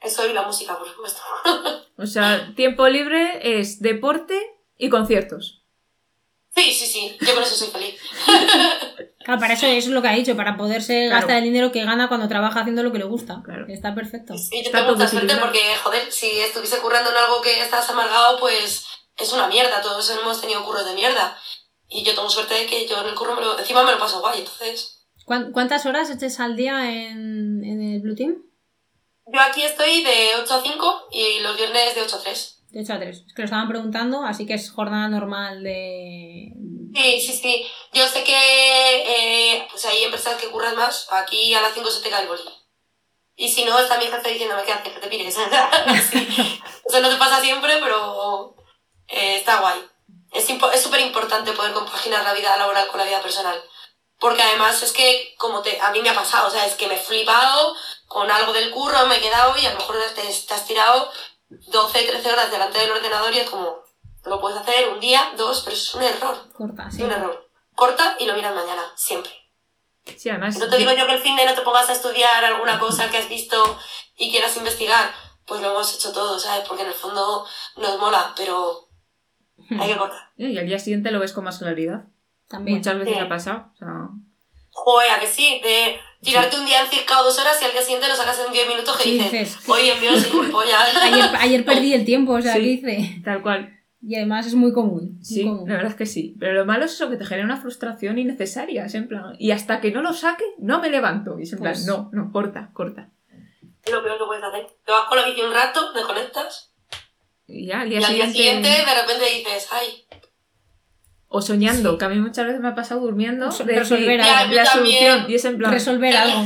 eso y la música, por supuesto. O sea, tiempo libre es deporte y conciertos. Sí, sí, sí, yo con eso soy feliz. Claro, para eso, eso es lo que ha dicho, para poderse Claro. gastar el dinero que gana cuando trabaja haciendo lo que le gusta. Claro. Está perfecto. Y yo Está tengo mucha suerte porque, joder, si estuviese currando en algo que estás amargado, pues es una mierda. Todos hemos tenido curros de mierda. Y yo tengo suerte de que yo en el curro me lo, encima me lo paso guay, entonces. ¿Cuán- ¿Cuántas horas eches al día en, en el Blue Team? Yo aquí estoy de 8 a 5 y los viernes de 8 a 3. De 8 a 3. Es que lo estaban preguntando, así que es jornada normal de... Sí, sí, sí. Yo sé que eh, pues hay empresas que curran más. Aquí a las 5 se te cae el boli. Y si no, está mi jefe diciéndome que haces, que te pires. Sí. Eso no te pasa siempre, pero eh, está guay. Es impo- es súper importante poder compaginar la vida laboral con la vida personal. Porque además es que, como te, a mí me ha pasado, o sea, es que me he flipado con algo del curro, me he quedado y a lo mejor te, te has tirado 12, 13 horas delante del ordenador y es como, lo puedes hacer un día, dos, pero es un error. Corta, Es sí. un error. Corta y lo miras mañana, siempre. Sí, además. No te digo yo que el fin de no te pongas a estudiar alguna cosa que has visto y quieras investigar. Pues lo hemos hecho todo, ¿sabes? Porque en el fondo nos mola, pero hay que cortar. Y al día siguiente lo ves con más claridad. También. Muchas veces Sí. ha pasado. O sea, Joder, ¿a que sí? De tirarte un día en circa o dos horas y al día siguiente lo sacas en 10 minutos que dices, dices, oye, mío, soy gilipollas. Ayer, ayer perdí el tiempo, o sea, Sí. ¿qué hice? tal cual. Y además es muy común. muy Sí, común. la verdad es que sí. Pero lo malo es eso, que te genera una frustración innecesaria. Es en plan, y hasta que no lo saque, no me levanto. Y es en plan, Pues- no, no, corta, corta. Es lo peor que puedes hacer. Te vas con la bici un rato, desconectas Y ya, al y día, al día siguiente, siguiente de repente dices, ay, O soñando, Sí. que a mí muchas veces me ha pasado durmiendo. De resolver decir, algo. la a solución. Y es en plan. Resolver algo.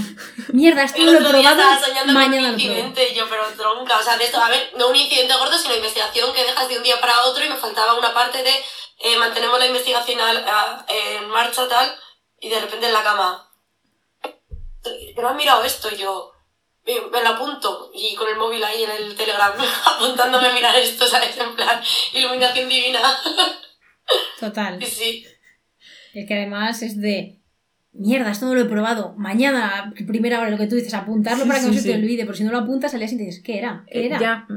Mierda, esto lo he probado, mañana un incidente yo, pero tronca, o sea, de esto, a ver, no un incidente gordo, sino investigación que dejas de un día para otro y me faltaba una parte de eh, mantenemos la investigación al- a- en marcha tal y de repente en la cama. ¿Que no has mirado esto? Yo, me, me lo apunto y con el móvil ahí en el Telegram apuntándome a mirar esto, ¿sabes? En plan, iluminación divina. Total. Sí, sí. Es que además es de. Mierda, esto no lo he probado. Mañana, primera hora, lo que tú dices, apuntarlo Sí, para que no sí, se te olvide. Por si no lo apuntas, al día siguiente dices, ¿qué era? ¿Qué Eh, era? ya.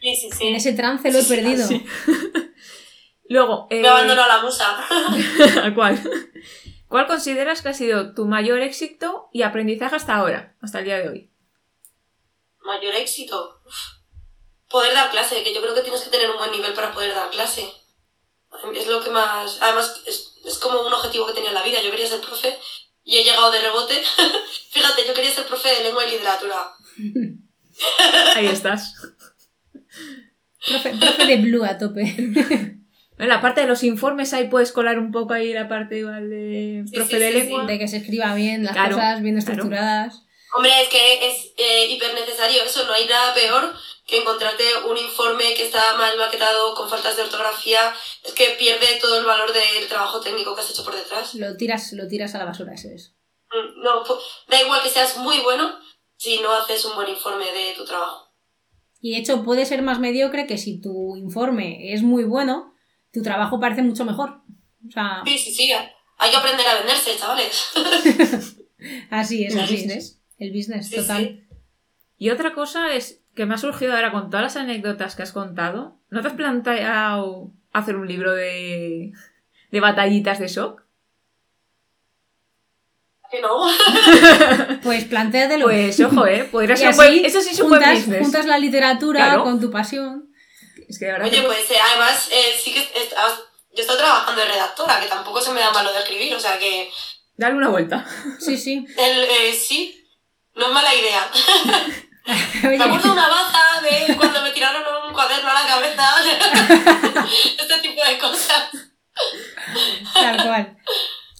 Sí, sí, sí. En ese trance lo he perdido. sí. Luego, eh, Me abandono a la musa. ¿cuál? ¿Cuál consideras que ha sido tu mayor éxito y aprendizaje hasta ahora, hasta el día de hoy? Mayor éxito. Poder dar clase, que yo creo que tienes que tener un buen nivel para poder dar clase. Es lo que más. Además, es, es como un objetivo que tenía en la vida. Yo quería ser profe y he llegado de rebote. Fíjate, yo quería ser profe de lengua y literatura. Ahí estás. Profe, profe de Blue a tope. En la parte de los informes ahí puedes colar un poco ahí la parte igual de Sí, profe sí, de sí, lengua. De que se escriba bien las Claro, cosas, bien claro. estructuradas. Hombre, es que es eh, hiper necesario eso. No hay nada peor que encontrarte un informe que está mal maquetado, con faltas de ortografía. Es que pierde todo el valor del trabajo técnico que has hecho por detrás. Lo tiras, lo tiras a la basura, eso es. Mm, No, da igual que seas muy bueno si no haces un buen informe de tu trabajo. Y de hecho puede ser más mediocre que si tu informe es muy bueno, tu trabajo parece mucho mejor. O sea, Sí, sí, sí. Hay que aprender a venderse, chavales. así es, El así es. business. El business, Sí, total. sí. Y otra cosa es que me ha surgido ahora con todas las anécdotas que has contado. ¿No te has planteado hacer un libro de, de batallitas de shock? Que no. Pues plantéatelo. Pues ojo, ¿eh? Podría ser un así buen... Eso sí es un buen juntas, business. juntas la literatura Claro. con tu pasión. Es que de verdad Oye, que- pues eh, además, eh, sí que ah, yo estoy trabajando de redactora, que tampoco se me da malo de escribir, o sea que Dale una vuelta. Sí, sí. el, eh, sí, no es mala idea. Oye, Me acuerdo una baza de cuando me tiraron un cuaderno a la cabeza. este tipo de cosas. Tal cual.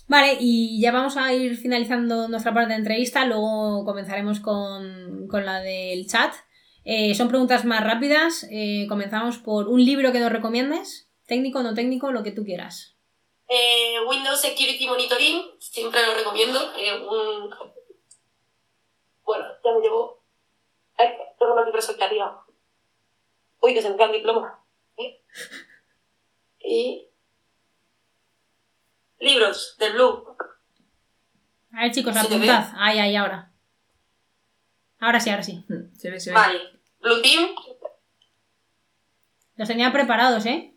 Vale, y ya vamos a ir finalizando nuestra parte de entrevista, luego comenzaremos con, con la del chat. Eh, son preguntas más rápidas. eh, comenzamos por un libro que nos recomiendes, técnico, no técnico, lo que tú quieras. Eh, Windows Security Monitoring, siempre lo recomiendo. un... Bueno, ya me llevo. Ay, tengo los libros aquí arriba. Uy, que se me cae el diploma. ¿eh? Y. Libros del Blue. A ver, chicos, ¿Se te apuntad. Ahí, ahí, ahora. Ahora sí, ahora sí. Mm, Se ve, se ve. Vale. Blue Team. Los tenía preparados, ¿eh?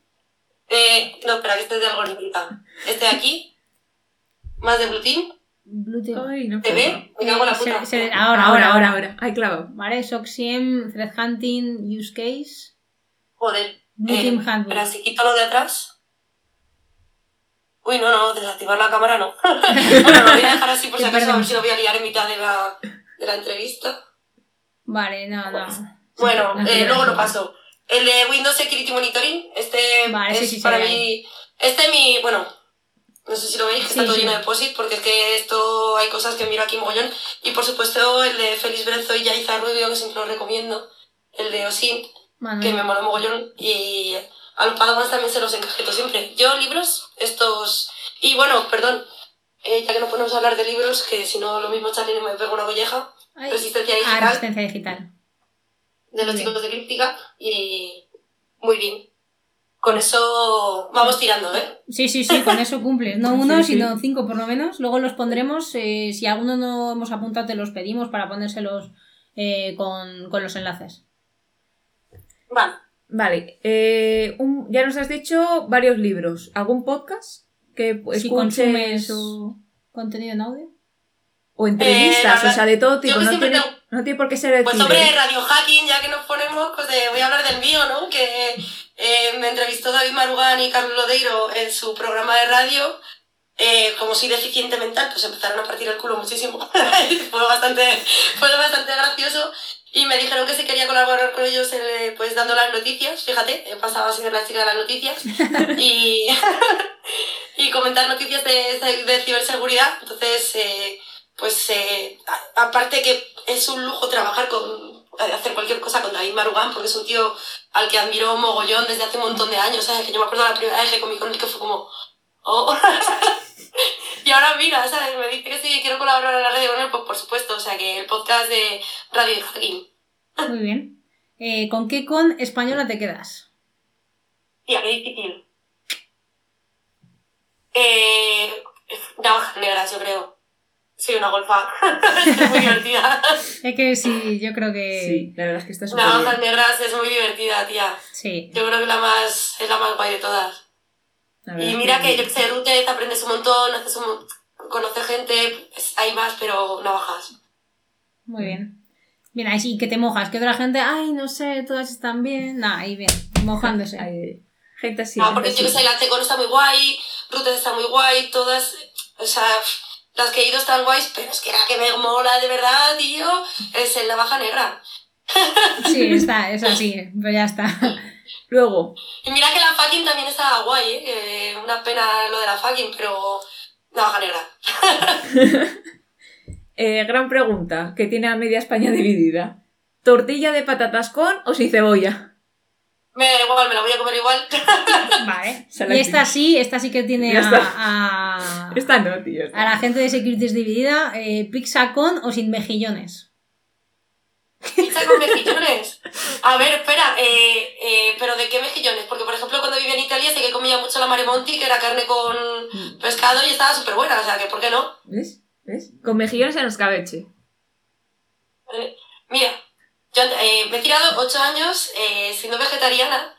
Eh, no, espera, que este es de algoritmita. Este de aquí. Más de Blue Team. Bluetooth. Ay, no ¿Te ve? Me cago en la Eh, se- puta. se- Ahora, ahora, ahora, ahora. Ay, claro. Vale, SOCSIEM, Threat Hunting, Use Case, Joder. Blue Eh, Team Handbook. Espera, si quito lo de atrás. Uy, no, no, desactivar la cámara no. bueno, lo voy a dejar así por si acaso, a ver si lo voy a liar en mitad de la, de la entrevista. Vale, no, no. Bueno, No, eh, luego lo paso. El de Windows Security Monitoring, este Vale, es sí, sí, se para mí. Este mi. Bueno, no sé si lo veis, que Sí, está todo lleno de POSIT, porque es que esto hay cosas que miro aquí mogollón. Y por supuesto, el de Félix Brezo y Yaiza Rubio, que siempre lo recomiendo. El de Manuel. que me mola mogollón. Y a los Padawans también se los encajeto siempre. Yo, libros, estos. Y bueno, perdón, eh, ya que no podemos hablar de libros, que si no, lo mismo Charlie me pega una colleja. Ay. Resistencia Ah, digital resistencia digital. de los chicos de Críptica y muy bien. Con eso vamos tirando, ¿eh? Sí, sí, sí, con eso cumples. No uno, sí. sino cinco por lo menos. Luego los pondremos. eh, si alguno no hemos apuntado, te los pedimos para ponérselos eh, con, con los enlaces. Vale. Vale. eh, un- ya nos has dicho varios libros. ¿Algún podcast que escuches Si consumes o, contenido en audio. o entrevistas? Eh, o sea, de todo tipo. No tiene, tengo- no tiene por qué ser el Pues hombre, Radio Hacking, ya que nos ponemos, pues de- voy a hablar del mío, ¿no? Que eh, me entrevistó David Marugán y Carlos Lodeiro en su programa de radio. Eh, como soy deficiente mental, pues empezaron a partir el culo muchísimo. fue, bastante, fue bastante gracioso. Y me dijeron que si quería colaborar con ellos, eh, pues dando las noticias. Fíjate, he pasado a ser la chica de las noticias. y, y comentar noticias de, de ciberseguridad. Entonces, eh, pues eh, aparte que es un lujo trabajar con hacer cualquier cosa con David Marugán porque es un tío al que admiro mogollón desde hace un montón de años ¿sabes? que yo me acuerdo la primera vez que comí con él que fue como oh. Y ahora mira, ¿sabes? Me dice que sí, quiero colaborar en la radio con él, pues por supuesto, o sea que el podcast de Radio Hacking. Muy bien. Eh, ¿Con qué con española te quedas? Tía, qué difícil. Eh, navajas negras, yo creo. Soy una golfa. es muy divertida. Es que sí, yo creo que. Sí, la verdad es que está súper Navajas bien. negras es muy divertida, tía. Sí. Yo creo que la más, es la más guay de todas. La Y mira que yo que sé, Rutez, aprendes un montón, haces un, conoces gente, pues, hay más, pero navajas. Muy bien. Bien, ahí sí que te mojas, que otra gente, ay, no sé, todas están bien. Nah, ahí bien, mojándose. Hay gente así. no, gente porque yo que así. sé, la Teco no está muy guay, Rutez está muy guay, todas, o sea, las que he ido están guays, pero es que la que me mola de verdad, tío, es el navaja negra. Sí, está, es así, pero ya está. Luego, Y mira que la fucking también está guay, ¿eh? Una pena lo de la fucking, pero navaja negra. eh, gran pregunta, que tiene a media España dividida. ¿Tortilla de patatas con o sin cebolla? Me da igual, me la voy a comer igual. Vale. Se la Y esta sí, esta sí que tiene a, Esta no, tío. esta a la gente de Securities dividida, eh, pizza con o sin mejillones. Pizza con mejillones. A ver, espera, eh, eh, pero ¿de qué mejillones? Porque, por ejemplo, cuando vivía en Italia sé que comía mucho la Maremonti, que era carne con pescado y estaba súper buena, o sea, que ¿por qué no? ¿Ves? ¿Ves? Con mejillones en escabeche. Eh, Mira, yo eh, me he tirado ocho años eh, siendo vegetariana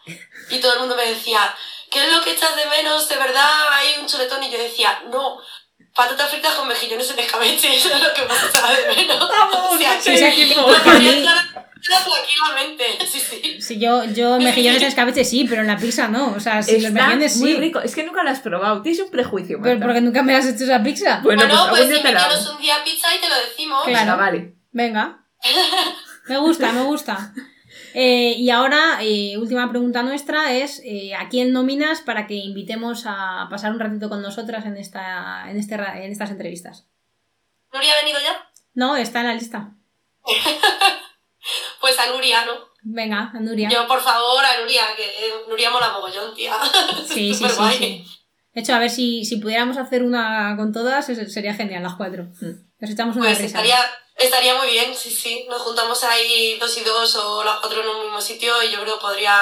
y todo el mundo me decía, ¿qué es lo que echas de menos? ¿De verdad hay un chuletón? Y yo decía, no, patatas fritas con mejillones en escabeche, eso es lo que más echaba de menos. o sea, sí, que sí, tranquilamente, sí, sí. Si yo, yo mejillones en escabeche sí, pero en la pizza no. O sea, si los mejillones muy sí. rico. Es que nunca lo has probado. Tienes un prejuicio, Pero Marta. porque nunca me has hecho esa pizza. Bueno, Bueno, pues pues, algún día te la hago. un día pizza y te lo decimos. Claro. Vale. Venga. Me gusta, me gusta. Eh, y ahora, eh, última pregunta nuestra es, eh, ¿a quién nominas para que invitemos a pasar un ratito con nosotras en, esta, en, este, en estas entrevistas? ¿Nuria ha venido ya? No, está en la lista. Pues a Nuria, ¿no? Venga, a Nuria. Yo, por favor, a Nuria, que Nuria mola mogollón, tía. Sí, sí, sí, sí. De hecho, a ver si, si pudiéramos hacer una con todas, sería genial, las cuatro. Mm. Nos echamos una Pues risa. estaría, estaría muy bien, sí, sí. Nos juntamos ahí dos y dos o las cuatro en un mismo sitio y yo creo que podría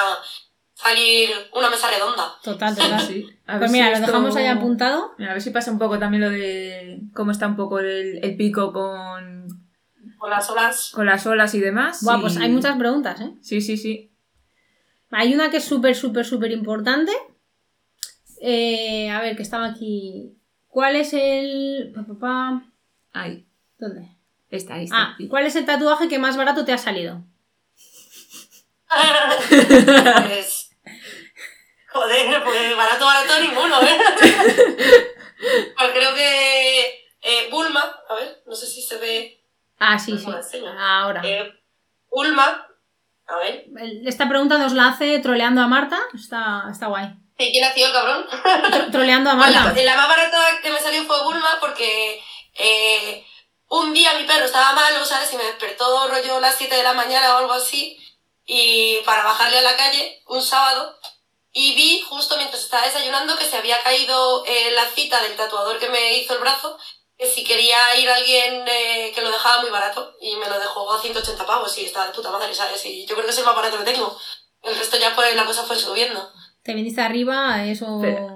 salir una mesa redonda. Total, total. Sí. A ver Pues mira, si lo esto- dejamos ahí apuntado. Mira, a ver si pasa un poco también lo de cómo está un poco el, el pico con, Con las olas. con las olas y demás. Buah, y- pues hay muchas preguntas, ¿eh? Sí, sí, sí. Hay una que es súper, súper, súper importante. Eh, a ver, que estaba aquí. ¿Cuál es el. pa, pa, pa. Ahí. ¿Dónde? Ah, ¿cuál es el tatuaje que más barato te ha salido? pues... Joder, pues barato, barato ninguno, ¿eh? pues creo que... Eh, Bulma, a ver, no sé si se ve... Ah, sí, sí. ¿Cómo la enseño? Ahora. Eh, Bulma, a ver, Esta pregunta nos la hace troleando a Marta. Está, está guay. ¿y quién ha sido el cabrón? Tro- troleando a Pues la, Marta. la más barata que me salió fue Bulma porque eh, un día mi perro estaba malo, ¿sabes? Y me despertó rollo a las 7 de la mañana o algo así. Y para bajarle a la calle un sábado. Y vi justo mientras estaba desayunando que se había caído eh, la cita del tatuador que me hizo el brazo. Que si quería ir alguien eh, que lo dejaba muy barato. Y me lo dejó a 180 pavos y estaba de puta madre, ¿sabes? Y yo creo que es el más barato que tengo. El resto ya pues la cosa fue subiendo. Te viniste arriba, eso. Pero-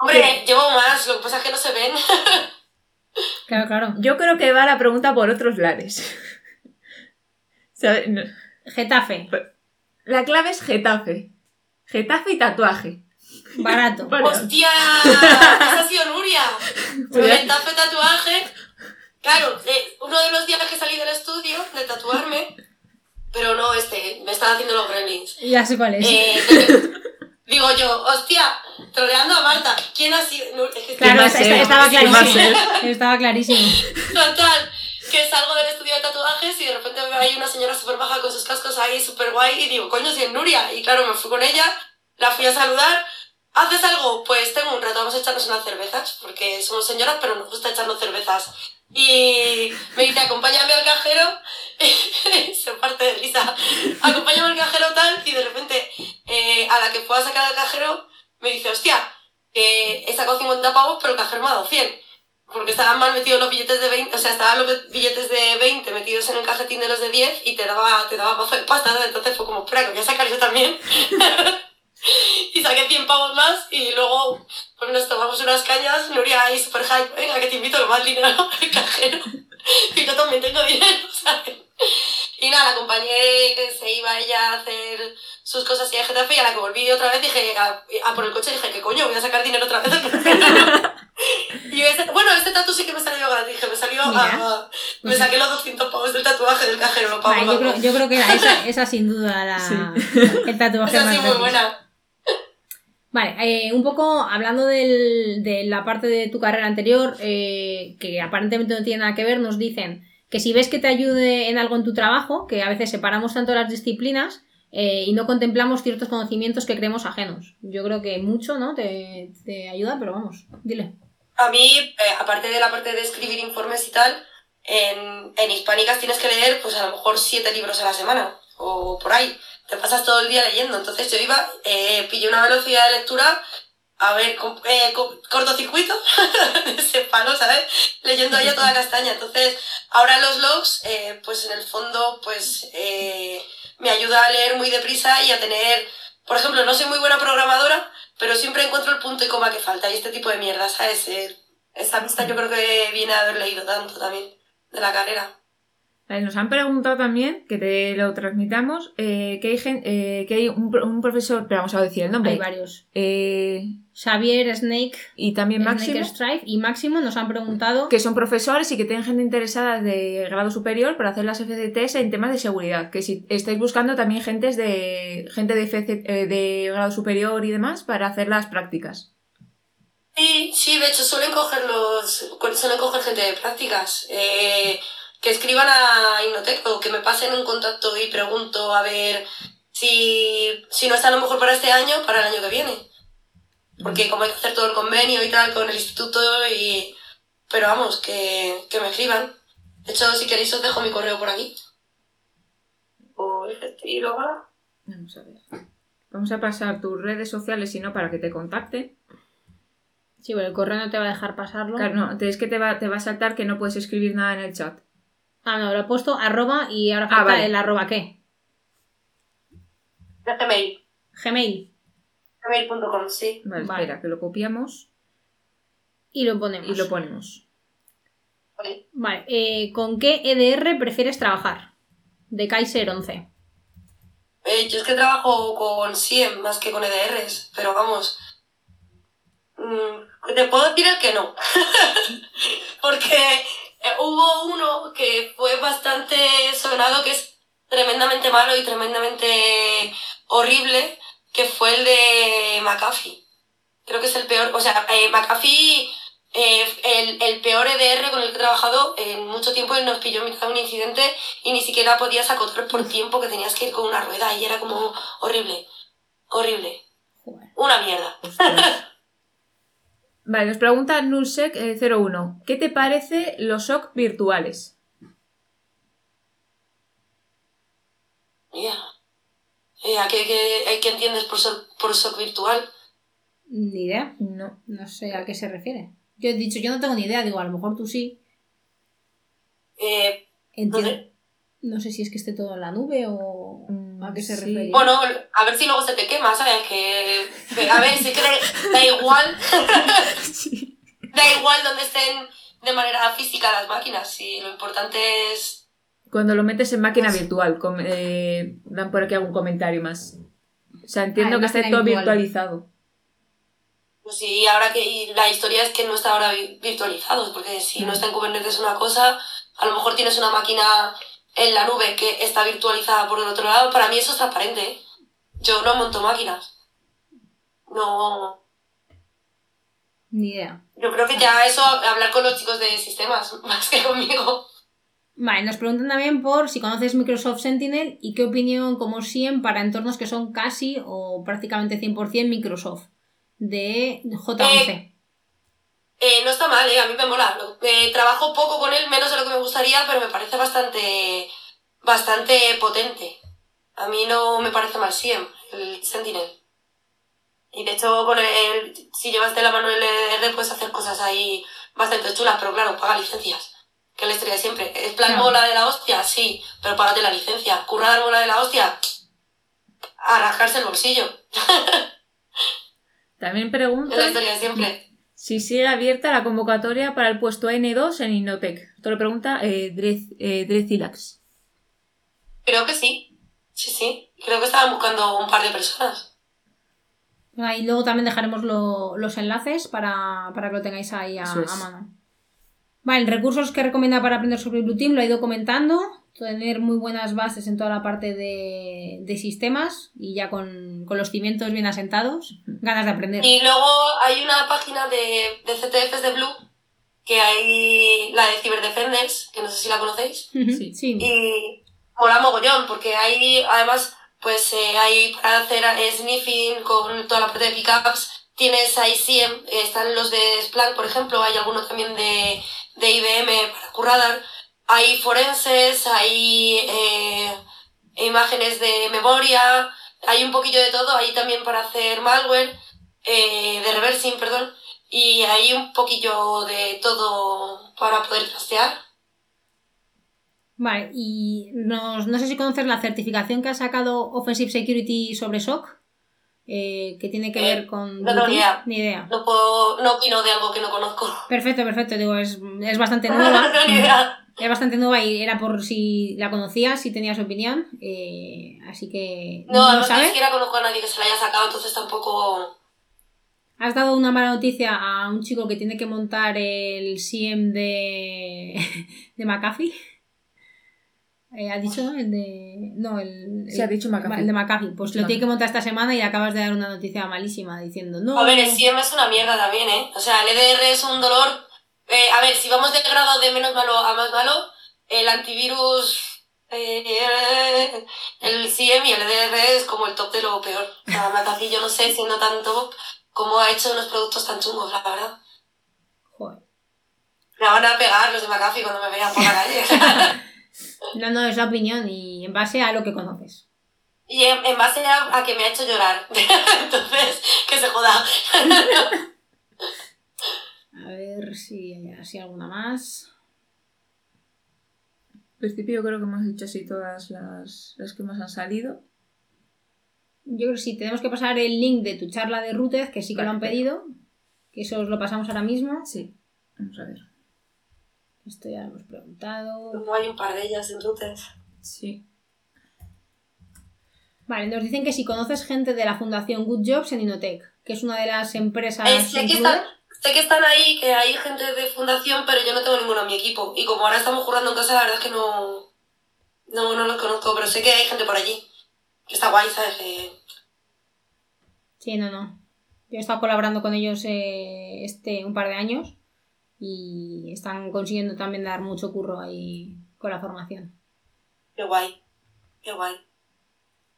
Hombre, llevo más, lo que pasa es que no se ven. Claro, claro. Yo creo que va la pregunta por otros lares. Getafe. La clave es Getafe. Getafe y tatuaje. Barato. ¡Hostia! ¡Esa ha sido Nuria! Tape tatuaje. Claro, eh, uno de los días que salí del estudio de tatuarme, pero no este, me están haciendo los gremlins. Ya sé cuál es. Eh, digo yo, hostia, troleando a Marta, ¿quién ha sido? No, es que claro, esta- estaba ¿Quién va a clarísimo. Estaba clarísimo. Total, que salgo del estudio de tatuajes y de repente veo ahí una señora súper baja con sus cascos ahí súper guay y digo, coño, si es Nuria. Y claro, me fui con ella, la fui a saludar. ¿Haces algo? Pues tengo un rato, vamos a echarnos unas cervezas, porque somos señoras, pero nos gusta echarnos cervezas. Y me dice, acompáñame al cajero, se parte de risa, acompáñame al cajero tal, y de repente eh, a la que pueda sacar al cajero me dice, hostia, que he sacado 50 pavos, pero el cajero me ha dado 100. porque estaban mal metidos los billetes de 20, o sea, estaban los billetes de 20 metidos en el cajetín de los de 10 y te daba, te daba pasta, entonces fue como, espera, que voy a sacar yo también. y saqué 100 pavos más y luego pues nos tomamos unas cañas, Nuria ahí super hype, venga, que te invito lo más dinero al cajero. y yo también tengo dinero, ¿sabes? Y nada, la acompañé que se iba ella a hacer sus cosas y a Getafe y a la que volví otra vez dije, a, a por el coche dije, ¿qué coño? Voy a sacar dinero otra vez. y este, bueno, este tatu sí que me salió gratis, me salió a, me saqué los 200 pavos del tatuaje del cajero, pago. Vale, yo, creo, yo creo que era esa, esa sin duda la, el tatuaje Esa más sí, muy buena. Vale, eh, un poco hablando del- de la parte de tu carrera anterior, eh, que aparentemente no tiene nada que ver, nos dicen que si ves que te ayude en algo en tu trabajo, que a veces separamos tanto las disciplinas eh, y no contemplamos ciertos conocimientos que creemos ajenos. Yo creo que mucho, ¿no? Te, te ayuda, pero vamos, dile. A mí, aparte de la parte de escribir informes y tal, en, en hispánicas tienes que leer, pues a lo mejor siete libros a la semana, o por ahí. Te pasas todo el día leyendo. Entonces yo iba, eh, pillé una velocidad de lectura, a ver, co- eh, co- cortocircuito, ese palo, ¿sabes? Leyendo ahí a toda castaña. Entonces, ahora los logs, eh, pues en el fondo, pues eh, me ayuda a leer muy deprisa y a tener, por ejemplo, no soy muy buena programadora, pero siempre encuentro el punto y coma que falta y este tipo de mierda, ¿sabes? Eh, esa pista yo creo que viene a haber leído tanto también de la carrera. Vale, Nos han preguntado también, que te lo transmitamos, eh, que hay, gen- eh, que hay un, pro- un profesor, pero vamos a decir el nombre, Hay varios. eh, Xavier, Snake, y también Snake Máximo, Strife y Máximo nos han preguntado que son profesores y que tienen gente interesada de grado superior para hacer las FCTs en temas de seguridad. Que si estáis buscando también gentes de, gente de, FC eh, de grado superior y demás para hacer las prácticas. Sí, sí, de hecho suelen coger los, suelen coger gente de prácticas, eh, que escriban a Innotec o que me pasen un contacto y pregunto a ver si, si no está a lo mejor para este año, para el año que viene. Porque como hay que hacer todo el convenio y tal con el instituto y... Pero vamos, que, que me escriban. De hecho, si queréis os dejo mi correo por aquí. O y luego... Vamos a ver. Vamos a pasar tus redes sociales, si no, para que te contacten. Sí, pero el correo no te va a dejar pasarlo. Claro, no, es que te va, te va a saltar que no puedes escribir nada en el chat. Ah, no, lo he puesto arroba y ahora Ah, falta vale. el arroba qué. De Gmail. Gmail. Gmail.com, sí. Vale, Vale. espera, que lo copiamos Y lo ponemos. y lo ponemos. Vale. Vale, eh, ¿con qué EDR prefieres trabajar? De Kaiser 11. Eh, yo es que trabajo con SIEM más que con EDRs, pero vamos. mm, te puedo decir el que no. Porque eh, hubo uno que fue bastante sonado, que es tremendamente malo y tremendamente horrible, que fue el de McAfee. Creo que es el peor. O sea, eh, McAfee, eh, el, el peor EDR con el que he trabajado en mucho tiempo y nos pilló en mitad de un incidente y ni siquiera podías acotar por tiempo que tenías que ir con una rueda y era como horrible, horrible, una mierda. Vale, nos pregunta Nulsec eh, 01. ¿Qué te parece los SOC virtuales? Ya. Eh, ¿a qué, qué- qué entiendes por, so- por SOC virtual? Ni idea. No. No sé a qué se refiere. Yo he dicho, yo no tengo ni idea. Digo, a lo mejor tú sí. Eh, Entiendo. No sé si es que esté todo en la nube o Mm, a qué se sí. refiere. bueno, a ver si luego se te quema, ¿sabes? Que, a ver, si que da, da igual, Sí. da igual donde estén de manera física las máquinas, si lo importante es Cuando lo metes en máquina virtual, com- eh, dan por aquí algún comentario más. O sea, entiendo Ah, que esté todo virtual. virtualizado. Pues sí, ahora que y la historia es que no está ahora vi- virtualizado, porque si no está en Kubernetes una cosa, a lo mejor tienes una máquina en la nube que está virtualizada por el otro lado. Para mí eso es transparente. ¿eh? Yo no monto máquinas. No. Ni idea. Yo creo que ya eso, hablar con los chicos de sistemas, más que conmigo. Vale, nos preguntan también por si conoces Microsoft Sentinel y qué opinión como SIEM para entornos que son casi o prácticamente 100% Microsoft de J11. Eh, no está mal, ¿eh? a mí me mola. Eh, trabajo poco con él, menos de lo que me gustaría, pero me parece bastante, bastante potente. A mí no me parece mal SIEM, el Sentinel. Y de hecho, con el, si llevas de la mano el EDR, puedes hacer cosas ahí bastante chulas, pero claro, paga licencias. Que es la historia de siempre. ¿Es plan mola de la hostia? Sí, pero págate la licencia. ¿Currar mola de la hostia? A rascarse el bolsillo. También Es la historia siempre. Si sigue abierta la convocatoria para el puesto N2 en Innotec. Esto lo pregunta eh, Drez- eh, Drezilax. Creo que sí. Sí, sí. Creo que estaban buscando un par de personas. Ahí luego también dejaremos lo- los enlaces para, para que lo tengáis ahí a, es. a mano. Vale, recursos que recomienda para aprender sobre Blue Team lo he ido comentando. Tener muy buenas bases en toda la parte de, de sistemas y ya con, con los cimientos bien asentados. Ganas de aprender. Y luego hay una página de, de CTFs de Blue, que hay la de Cyberdefenders, que no sé si la conocéis. Sí. sí. Y mola mogollón, porque hay además, pues eh, hay para hacer eh, sniffing con toda la parte de pickups. Tienes ahí SIEM, eh, están los de Splunk, por ejemplo, hay algunos también de, de IBM para Curradar. Hay forenses, hay eh, imágenes de memoria, hay un poquillo de todo, hay también para hacer malware, eh, de reversing, perdón, y hay un poquillo de todo para poder trastear. Vale, y nos- no sé si conoces la certificación que ha sacado Offensive Security sobre SOC, eh, que tiene que Eh, ver con... no tengo ni idea. Ni idea. No puedo, no opino de algo que no conozco. Perfecto, perfecto. Digo, es, es bastante No nueva. tengo ni idea. Es bastante nueva y era por si la conocías, si tenías opinión. eh, así que. No, ¿no no ni siquiera conozco a nadie que se la haya sacado, entonces tampoco. Has dado una mala noticia a un chico que tiene que montar el SIEM de, de McAfee. Eh, ¿Ha dicho? El de. No, el. Sí, ha dicho McAfee. El de McAfee. Pues Sí, lo tiene que montar esta semana y acabas de dar una noticia malísima diciendo no. A ver, el SIEM es una mierda también, ¿eh? O sea, el EDR es un dolor. Eh, a ver, si vamos de grado de menos malo a más malo, el antivirus. eh, el SIEM y el EDR es como el top de lo peor. O sea, McAfee, yo no sé, siendo tan top, cómo ha hecho unos productos tan chungos, la verdad. Joder. Me van a pegar los de McAfee cuando me vean por la calle. No, no, es la opinión y en base a lo que conoces. y en, en base a, a que me ha hecho llorar. Entonces, que se joda. A ver si hay así alguna más. En principio yo creo que hemos dicho así todas las, las que más han salido. Yo creo que sí, tenemos que pasar el link de tu charla de Rutez, que sí que lo han pedido. Que eso os lo pasamos ahora mismo. Sí. Vamos a ver. Esto ya lo hemos preguntado. Como hay un par de ellas en Rutes. Sí. Vale, nos dicen que si conoces gente de la fundación Good Jobs en Inotech, que es una de las empresas. Eh, sé, que están, sé que están ahí, que hay gente de fundación, pero yo no tengo ninguno en mi equipo. Y como ahora estamos jugando en casa, la verdad es que no, no, no los conozco, pero sé que hay gente por allí. Que está guay, ¿sabes? Que- Sí, no, no. Yo he estado colaborando con ellos eh, este un par de años y están consiguiendo también dar mucho curro ahí con la formación. Qué guay. Qué guay.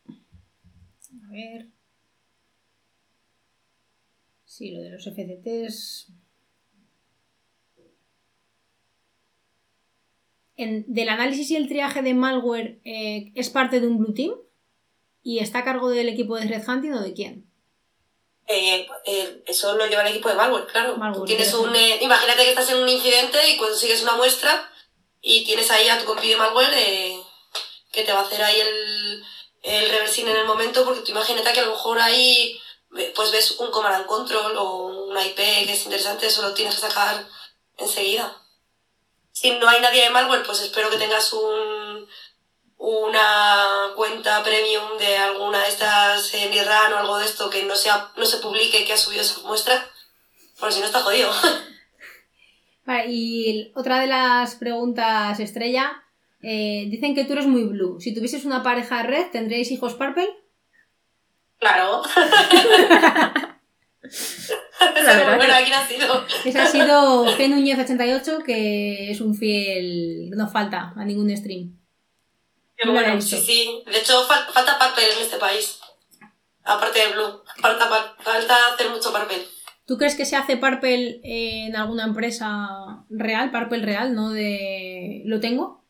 A ver. Sí, lo de los FCTs. En- del análisis y el triaje de malware eh, es parte de un Blue Team y está a cargo del equipo de Red Hunting o de quién? Eh, eh, eso lo lleva el equipo de malware, claro. Malware, Tú tienes un, eh, imagínate que estás en un incidente y consigues una muestra y tienes ahí a tu compi de malware eh, que te va a hacer ahí el, el reversing en el momento, porque tú imagínate que a lo mejor ahí pues ves un command and control o una IP que es interesante, eso lo tienes que sacar enseguida. Si no hay nadie de malware, pues espero que tengas un, una cuenta premium de alguna de estas en Iran o algo de esto que no, sea, no se publique que ha subido esa muestra, porque si no está jodido. Vale, y otra de las preguntas estrella. eh, dicen que tú eres muy blue. Si tuvieses una pareja red, ¿tendríais hijos purple? claro. verdad bueno, aquí nacido. Ese ha sido G Núñez88, que es un fiel. No falta a ningún stream. Qué bueno, sí, sí. De hecho, fal- falta papel en este país. Aparte de Blue. Falta, falta hacer mucho papel. ¿Tú crees que se hace Purple en alguna empresa real, Purple real, no de lo tengo?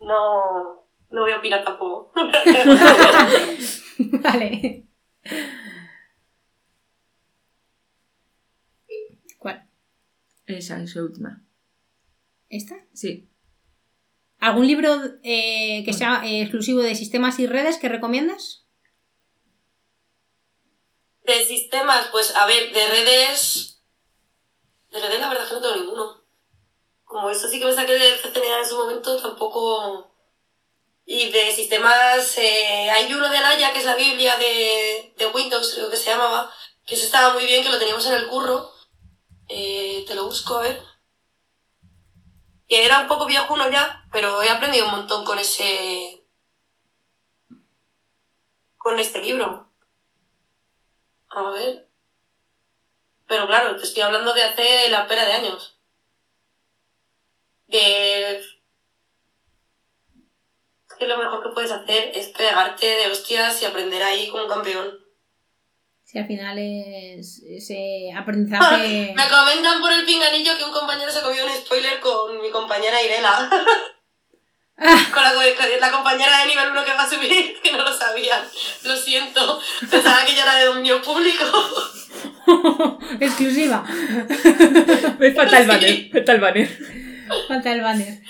No, no voy a opinar tampoco. vale. Esa es la última. ¿Esta? Sí. ¿Algún libro eh, que sea eh, exclusivo de sistemas y redes que recomiendas? De sistemas, pues a ver, de redes. De redes la verdad es que no tengo ninguno. Como eso sí que me saqué del CCNA en su momento, tampoco. Y de sistemas, eh, hay uno de Naya, que es la Biblia de, de Windows, creo que se llamaba, que ese estaba muy bien, que lo teníamos en el curro. Eh, te lo busco a ver. Que era un poco viejuno ya, pero he aprendido un montón con ese. con este libro. A ver. Pero claro, te estoy hablando de hace la pera de años. De. Que lo mejor que puedes hacer es pegarte de hostias y aprender ahí como campeón. Si al final es ese aprendizaje. Me comentan por el pinganillo que un compañero se comió un spoiler con mi compañera Irela. con la, compañera de nivel 1 que va a subir, que no lo sabían. Lo siento. Pensaba que ya era de dominio público. Exclusiva. Me falta el banner. Falta el banner. Falta el banner.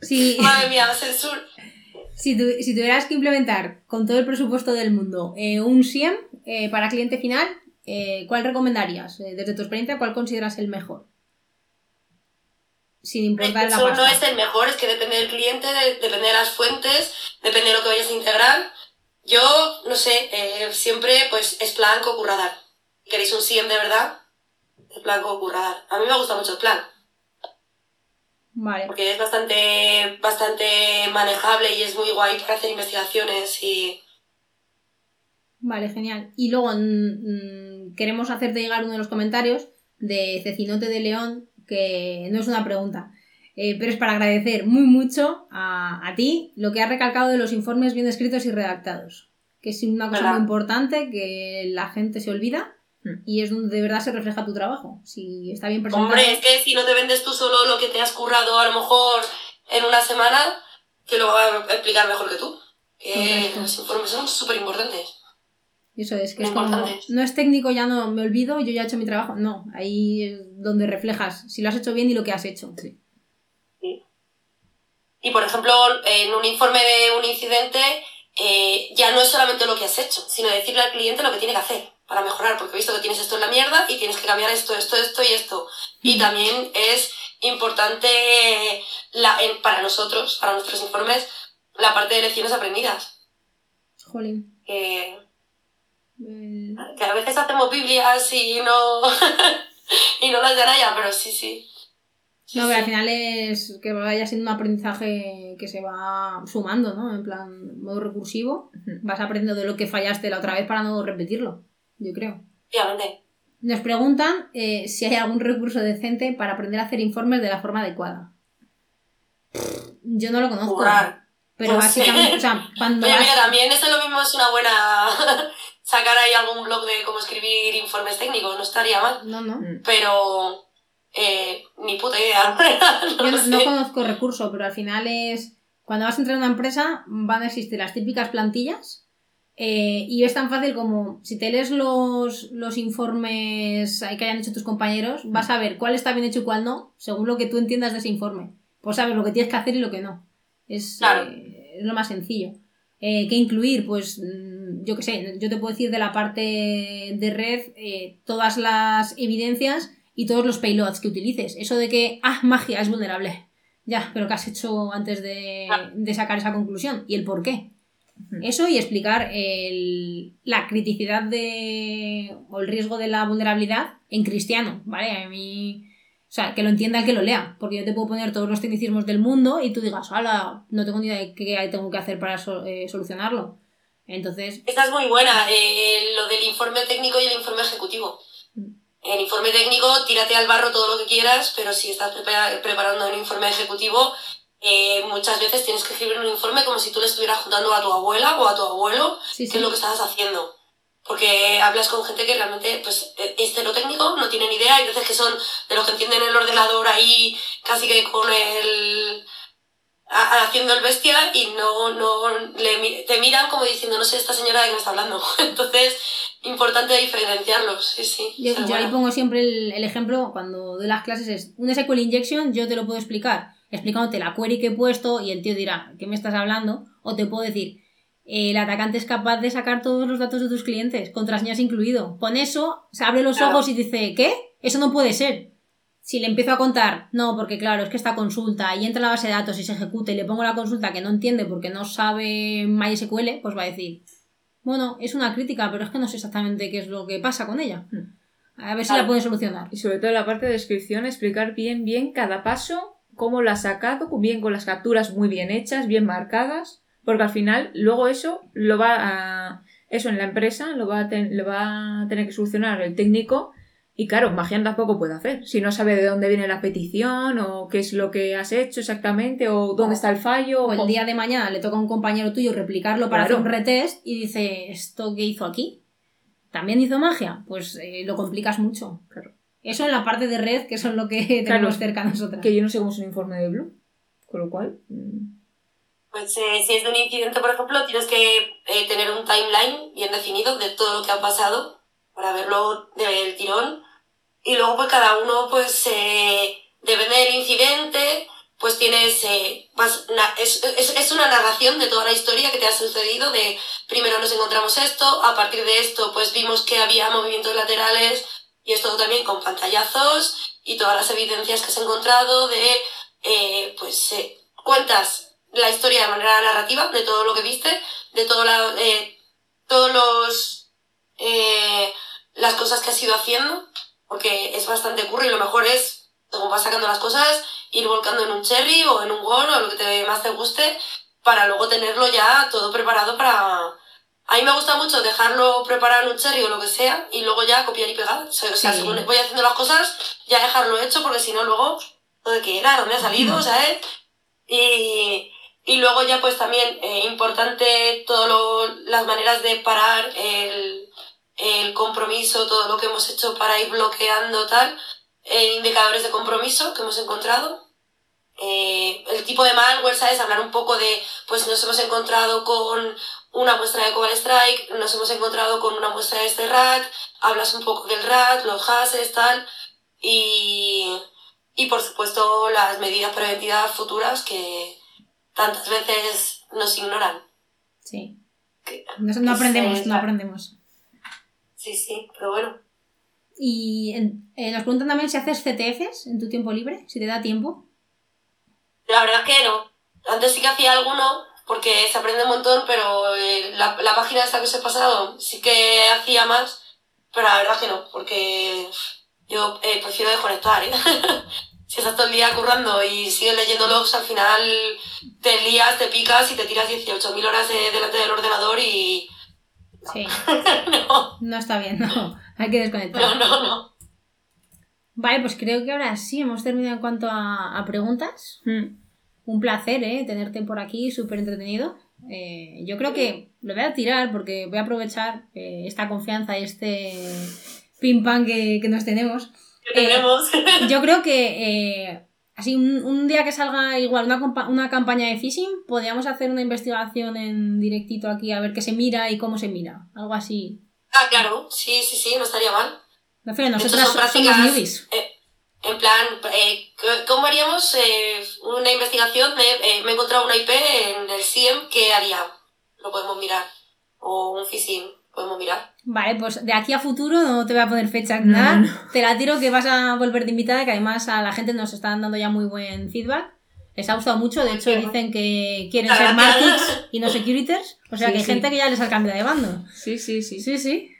Sí. Madre mía, censura. Si, tu- si tuvieras que implementar con todo el presupuesto del mundo eh, un SIEM eh, para cliente final, eh, ¿cuál recomendarías? Desde tu experiencia, ¿cuál consideras el mejor? Sin importar la Eso pasta. no es el mejor, es que depende del cliente, de- depende de las fuentes, depende de lo que vayas a integrar. Yo, no sé, siempre pues es plan co-curradar. Si queréis un SIEM de verdad, es plan co-curradar. A mí me gusta mucho el plan, Vale. porque es bastante, bastante manejable y es muy guay para hacer investigaciones y... Vale, genial. Y luego mm, mm, queremos hacerte llegar uno de los comentarios de Cecinote de León, que no es una pregunta, eh, pero es para agradecer muy mucho a, a ti lo que has recalcado de los informes bien escritos y redactados, que es una cosa muy importante que la gente se olvida. Y es donde de verdad se refleja tu trabajo. Si está bien presentado. Hombre, es que si no te vendes tú solo lo que te has currado a lo mejor en una semana, que lo va a explicar mejor que tú. Los informes son súper importantes. Eso es, que es como, no es técnico, ya no me olvido, yo ya he hecho mi trabajo. No, ahí es donde reflejas si lo has hecho bien y lo que has hecho. Y por ejemplo, en un informe de un incidente, eh, ya no es solamente lo que has hecho, sino decirle al cliente lo que tiene que hacer para mejorar, porque he visto que tienes esto en la mierda y tienes que cambiar esto, esto, esto y esto. Y Mm. también es importante la, en- para nosotros, para nuestros informes, la parte de lecciones aprendidas. Jolín. Que, El- que a veces hacemos Biblias y no, y no las dan allá, pero sí, sí. Sí, No, pero al final es que vaya siendo un aprendizaje que se va sumando, ¿no? En plan, modo recursivo. Vas aprendiendo de lo que fallaste la otra vez para no repetirlo, yo creo. Efectivamente. Nos preguntan eh, si hay algún recurso decente para aprender a hacer informes de la forma adecuada. Yo no lo conozco. Currar. Pero básicamente, o sea, cuando Oye, vas- mira, también eso lo mismo es una buena... sacar ahí algún blog de cómo escribir informes técnicos, no estaría mal. No, no. Mm. Pero... Eh, ni puta idea. no Yo no, no conozco recurso, pero al final es. Cuando vas a entrar en una empresa, van a existir las típicas plantillas. Eh, y es tan fácil como si te lees los, los informes que hayan hecho tus compañeros, vas a ver cuál está bien hecho y cuál no, según lo que tú entiendas de ese informe. Pues sabes lo que tienes que hacer y lo que no. Es, Claro. eh, es lo más sencillo. Eh, ¿Qué incluir? Pues mm, yo qué sé, yo te puedo decir de la parte de red eh, todas las evidencias y todos los payloads que utilices. Eso de que, ah, magia, es vulnerable. Ya, pero ¿qué has hecho antes de, de sacar esa conclusión? ¿Y el por qué? Eso y explicar el- la criticidad de, o el riesgo de la vulnerabilidad en cristiano, ¿vale? A mí... O sea, que lo entienda el que lo lea, porque yo te puedo poner todos los tecnicismos del mundo y tú digas, ¡hala! No tengo ni idea de qué tengo que hacer para so- eh, solucionarlo. Entonces, Esta es muy buena, eh, lo del informe técnico y el informe ejecutivo. Mm. En informe técnico, tírate al barro todo lo que quieras, pero si estás prepara- preparando un informe ejecutivo, eh, muchas veces tienes que escribir un informe como si tú le estuvieras juntando a tu abuela o a tu abuelo sí, qué sí. es lo que estás haciendo. Porque hablas con gente que realmente pues, eh, es de lo técnico, no tiene ni idea, hay veces que son de los que entienden el ordenador ahí casi que con el, haciendo el bestia y no, no le, te miran como diciendo, no sé esta señora de qué me está hablando. Entonces, importante diferenciarlos, sí, sí. Yo, yo ahí pongo siempre el, el ejemplo cuando doy las clases es un SQL injection, yo te lo puedo explicar explicándote la query que he puesto y el tío dirá, ¿qué me estás hablando? O te puedo decir, el atacante es capaz de sacar todos los datos de tus clientes, contraseñas incluido. Con eso se abre los Claro. ojos y dice, ¿qué? Eso no puede ser. Si le empiezo a contar, no, porque claro, es que esta consulta y entra en la base de datos y se ejecuta y le pongo la consulta que no entiende porque no sabe MySQL, pues va a decir, bueno, es una crítica, pero es que no sé exactamente qué es lo que pasa con ella. A ver si Claro. la puede solucionar. Y sobre todo en la parte de descripción, explicar bien, bien cada paso, cómo lo has sacado, bien con las capturas muy bien hechas, bien marcadas, porque al final luego eso lo va a... Eso en la empresa lo va a, ten- lo va a tener que solucionar el técnico y claro, magia tampoco puede hacer. Si no sabe de dónde viene la petición o qué es lo que has hecho exactamente o dónde está el fallo. O el día de mañana le toca a un compañero tuyo replicarlo para Claro. hacer un retest y dice, ¿esto qué hizo aquí? ¿También hizo magia? Pues eh, lo complicas mucho. Claro. Eso en la parte de red, que eso es lo que tenemos Claro. cerca a nosotras. Que yo no sé cómo es un informe de Blue. Con lo cual... mm, Pues eh, si es de un incidente, por ejemplo, tienes que eh, tener un timeline bien definido de todo lo que ha pasado para verlo del tirón. Y luego, pues cada uno, pues, eh, depende del incidente, pues tienes, eh, vas- na- es, es, es una narración de toda la historia que te ha sucedido, de primero nos encontramos esto, a partir de esto, pues vimos que había movimientos laterales, y esto también con pantallazos, y todas las evidencias que has encontrado de, eh, pues, eh, cuentas la historia de manera narrativa de todo lo que viste, de todo la, eh, todos los eh, las cosas que has ido haciendo, porque es bastante curry. Y lo mejor es, según vas sacando las cosas, ir volcando en un cherry o en un Word o lo que te, más te guste, para luego tenerlo ya todo preparado para... A mí me gusta mucho dejarlo preparado en un cherry o lo que sea y luego ya copiar y pegar. O sea, Sí. según voy haciendo las cosas, ya dejarlo hecho porque si no luego, ¿de qué era? ¿Dónde ha salido? ¿Sabes? Y, y luego ya pues también eh, importante todas las maneras de parar el, el compromiso, todo lo que hemos hecho para ir bloqueando tal, eh, indicadores de compromiso que hemos encontrado. Eh, el tipo de malware, ¿sabes? Hablar un poco de, pues nos hemos encontrado con una muestra de Cobalt Strike, nos hemos encontrado con una muestra de este RAT, hablas un poco del RAT, los hashes, tal, y, y por supuesto las medidas preventivas futuras que tantas veces nos ignoran. Sí. Que- No, no aprendemos, no aprendemos. Sí, sí, pero bueno. Y eh, nos preguntan también si haces CTFs en tu tiempo libre, si te da tiempo. La verdad es que no. Antes sí que hacía alguno, porque se aprende un montón, pero eh, la, la página esta que os he pasado sí que hacía más, pero la verdad que no, porque yo eh, prefiero desconectar, ¿eh? si estás todo el día currando y sigues leyendo logs, al final te lías, te picas y te tiras 18.000 horas eh, delante del ordenador y... Sí. no, No está bien, no. Hay que desconectar. no, no, no. Vale, pues creo que ahora sí hemos terminado en cuanto a, a preguntas. mm. Un placer, ¿eh? Tenerte por aquí, súper entretenido. Eh, yo creo que lo voy a tirar porque voy a aprovechar eh, esta confianza y este pim pam que, que nos tenemos. Que tenemos. Yo creo que eh, así un, un día que salga igual una, una campaña de phishing, podríamos hacer una investigación en directito aquí a ver qué se mira y cómo se mira. Algo así. ah, claro, sí, sí, sí, no estaría mal. Me refiero, De hecho, nosotras son somos prácticas, newbies. eh, en plan, eh, ¿cómo haríamos eh, una investigación de, eh, me he encontrado una IP en el SIEM, ¿qué haría? Lo podemos mirar. O un phishing, podemos mirar. Vale, pues de aquí a futuro no te voy a poner fecha ni No, nada. no. Te la tiro que vas a volver de invitada, que además a la gente nos están dando ya muy buen feedback. Les ha gustado mucho, de hecho dicen que quieren ser markets y no securiters. O sea Sí, que hay sí. gente que ya les ha cambiado de bando. Sí, sí, sí. Sí, sí.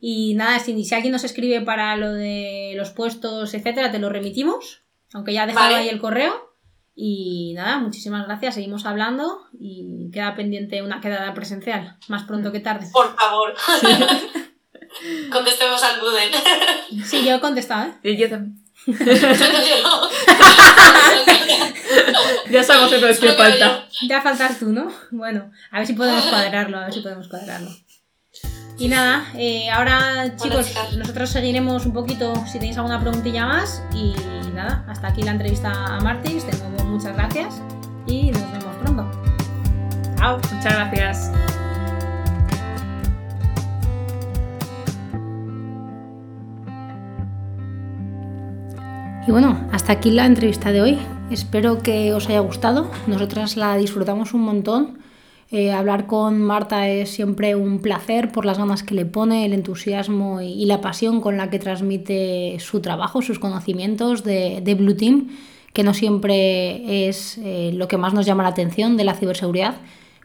Y nada, si, si alguien nos escribe para lo de los puestos, etcétera, te lo remitimos. Aunque ya ha dejado Vale. ahí el correo. Y nada, muchísimas gracias. Seguimos hablando y queda pendiente una quedada presencial, más pronto que tarde. Por favor. Contestemos al Duden. Sí, yo he contestado, ¿eh? Y yo también. Ya sabemos entonces que falta. Ya faltas tú, ¿no? Bueno, a ver si podemos cuadrarlo, a ver si podemos cuadrarlo. Y nada, eh, ahora chicos, nosotros seguiremos un poquito si tenéis alguna preguntilla más. Y nada, hasta aquí la entrevista a Martins. De nuevo, muchas gracias. y nos vemos pronto. Chao, muchas gracias. Y bueno, hasta aquí la entrevista de hoy. Espero que os haya gustado. Nosotras la disfrutamos un montón. Eh, hablar con Marta es siempre un placer por las ganas que le pone, el entusiasmo y, la pasión con la que transmite su trabajo, sus conocimientos de, Blue Team, que no siempre es eh, lo que más nos llama la atención de la ciberseguridad,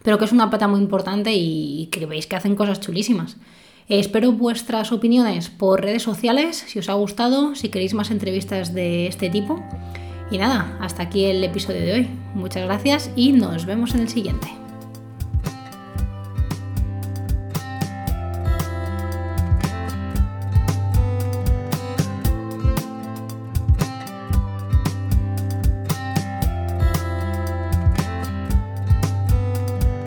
pero que es una pata muy importante y que veis que hacen cosas chulísimas. Espero vuestras opiniones por redes sociales, si os ha gustado, si queréis más entrevistas de este tipo. Y nada, hasta aquí el episodio de hoy. Muchas gracias y nos vemos en el siguiente.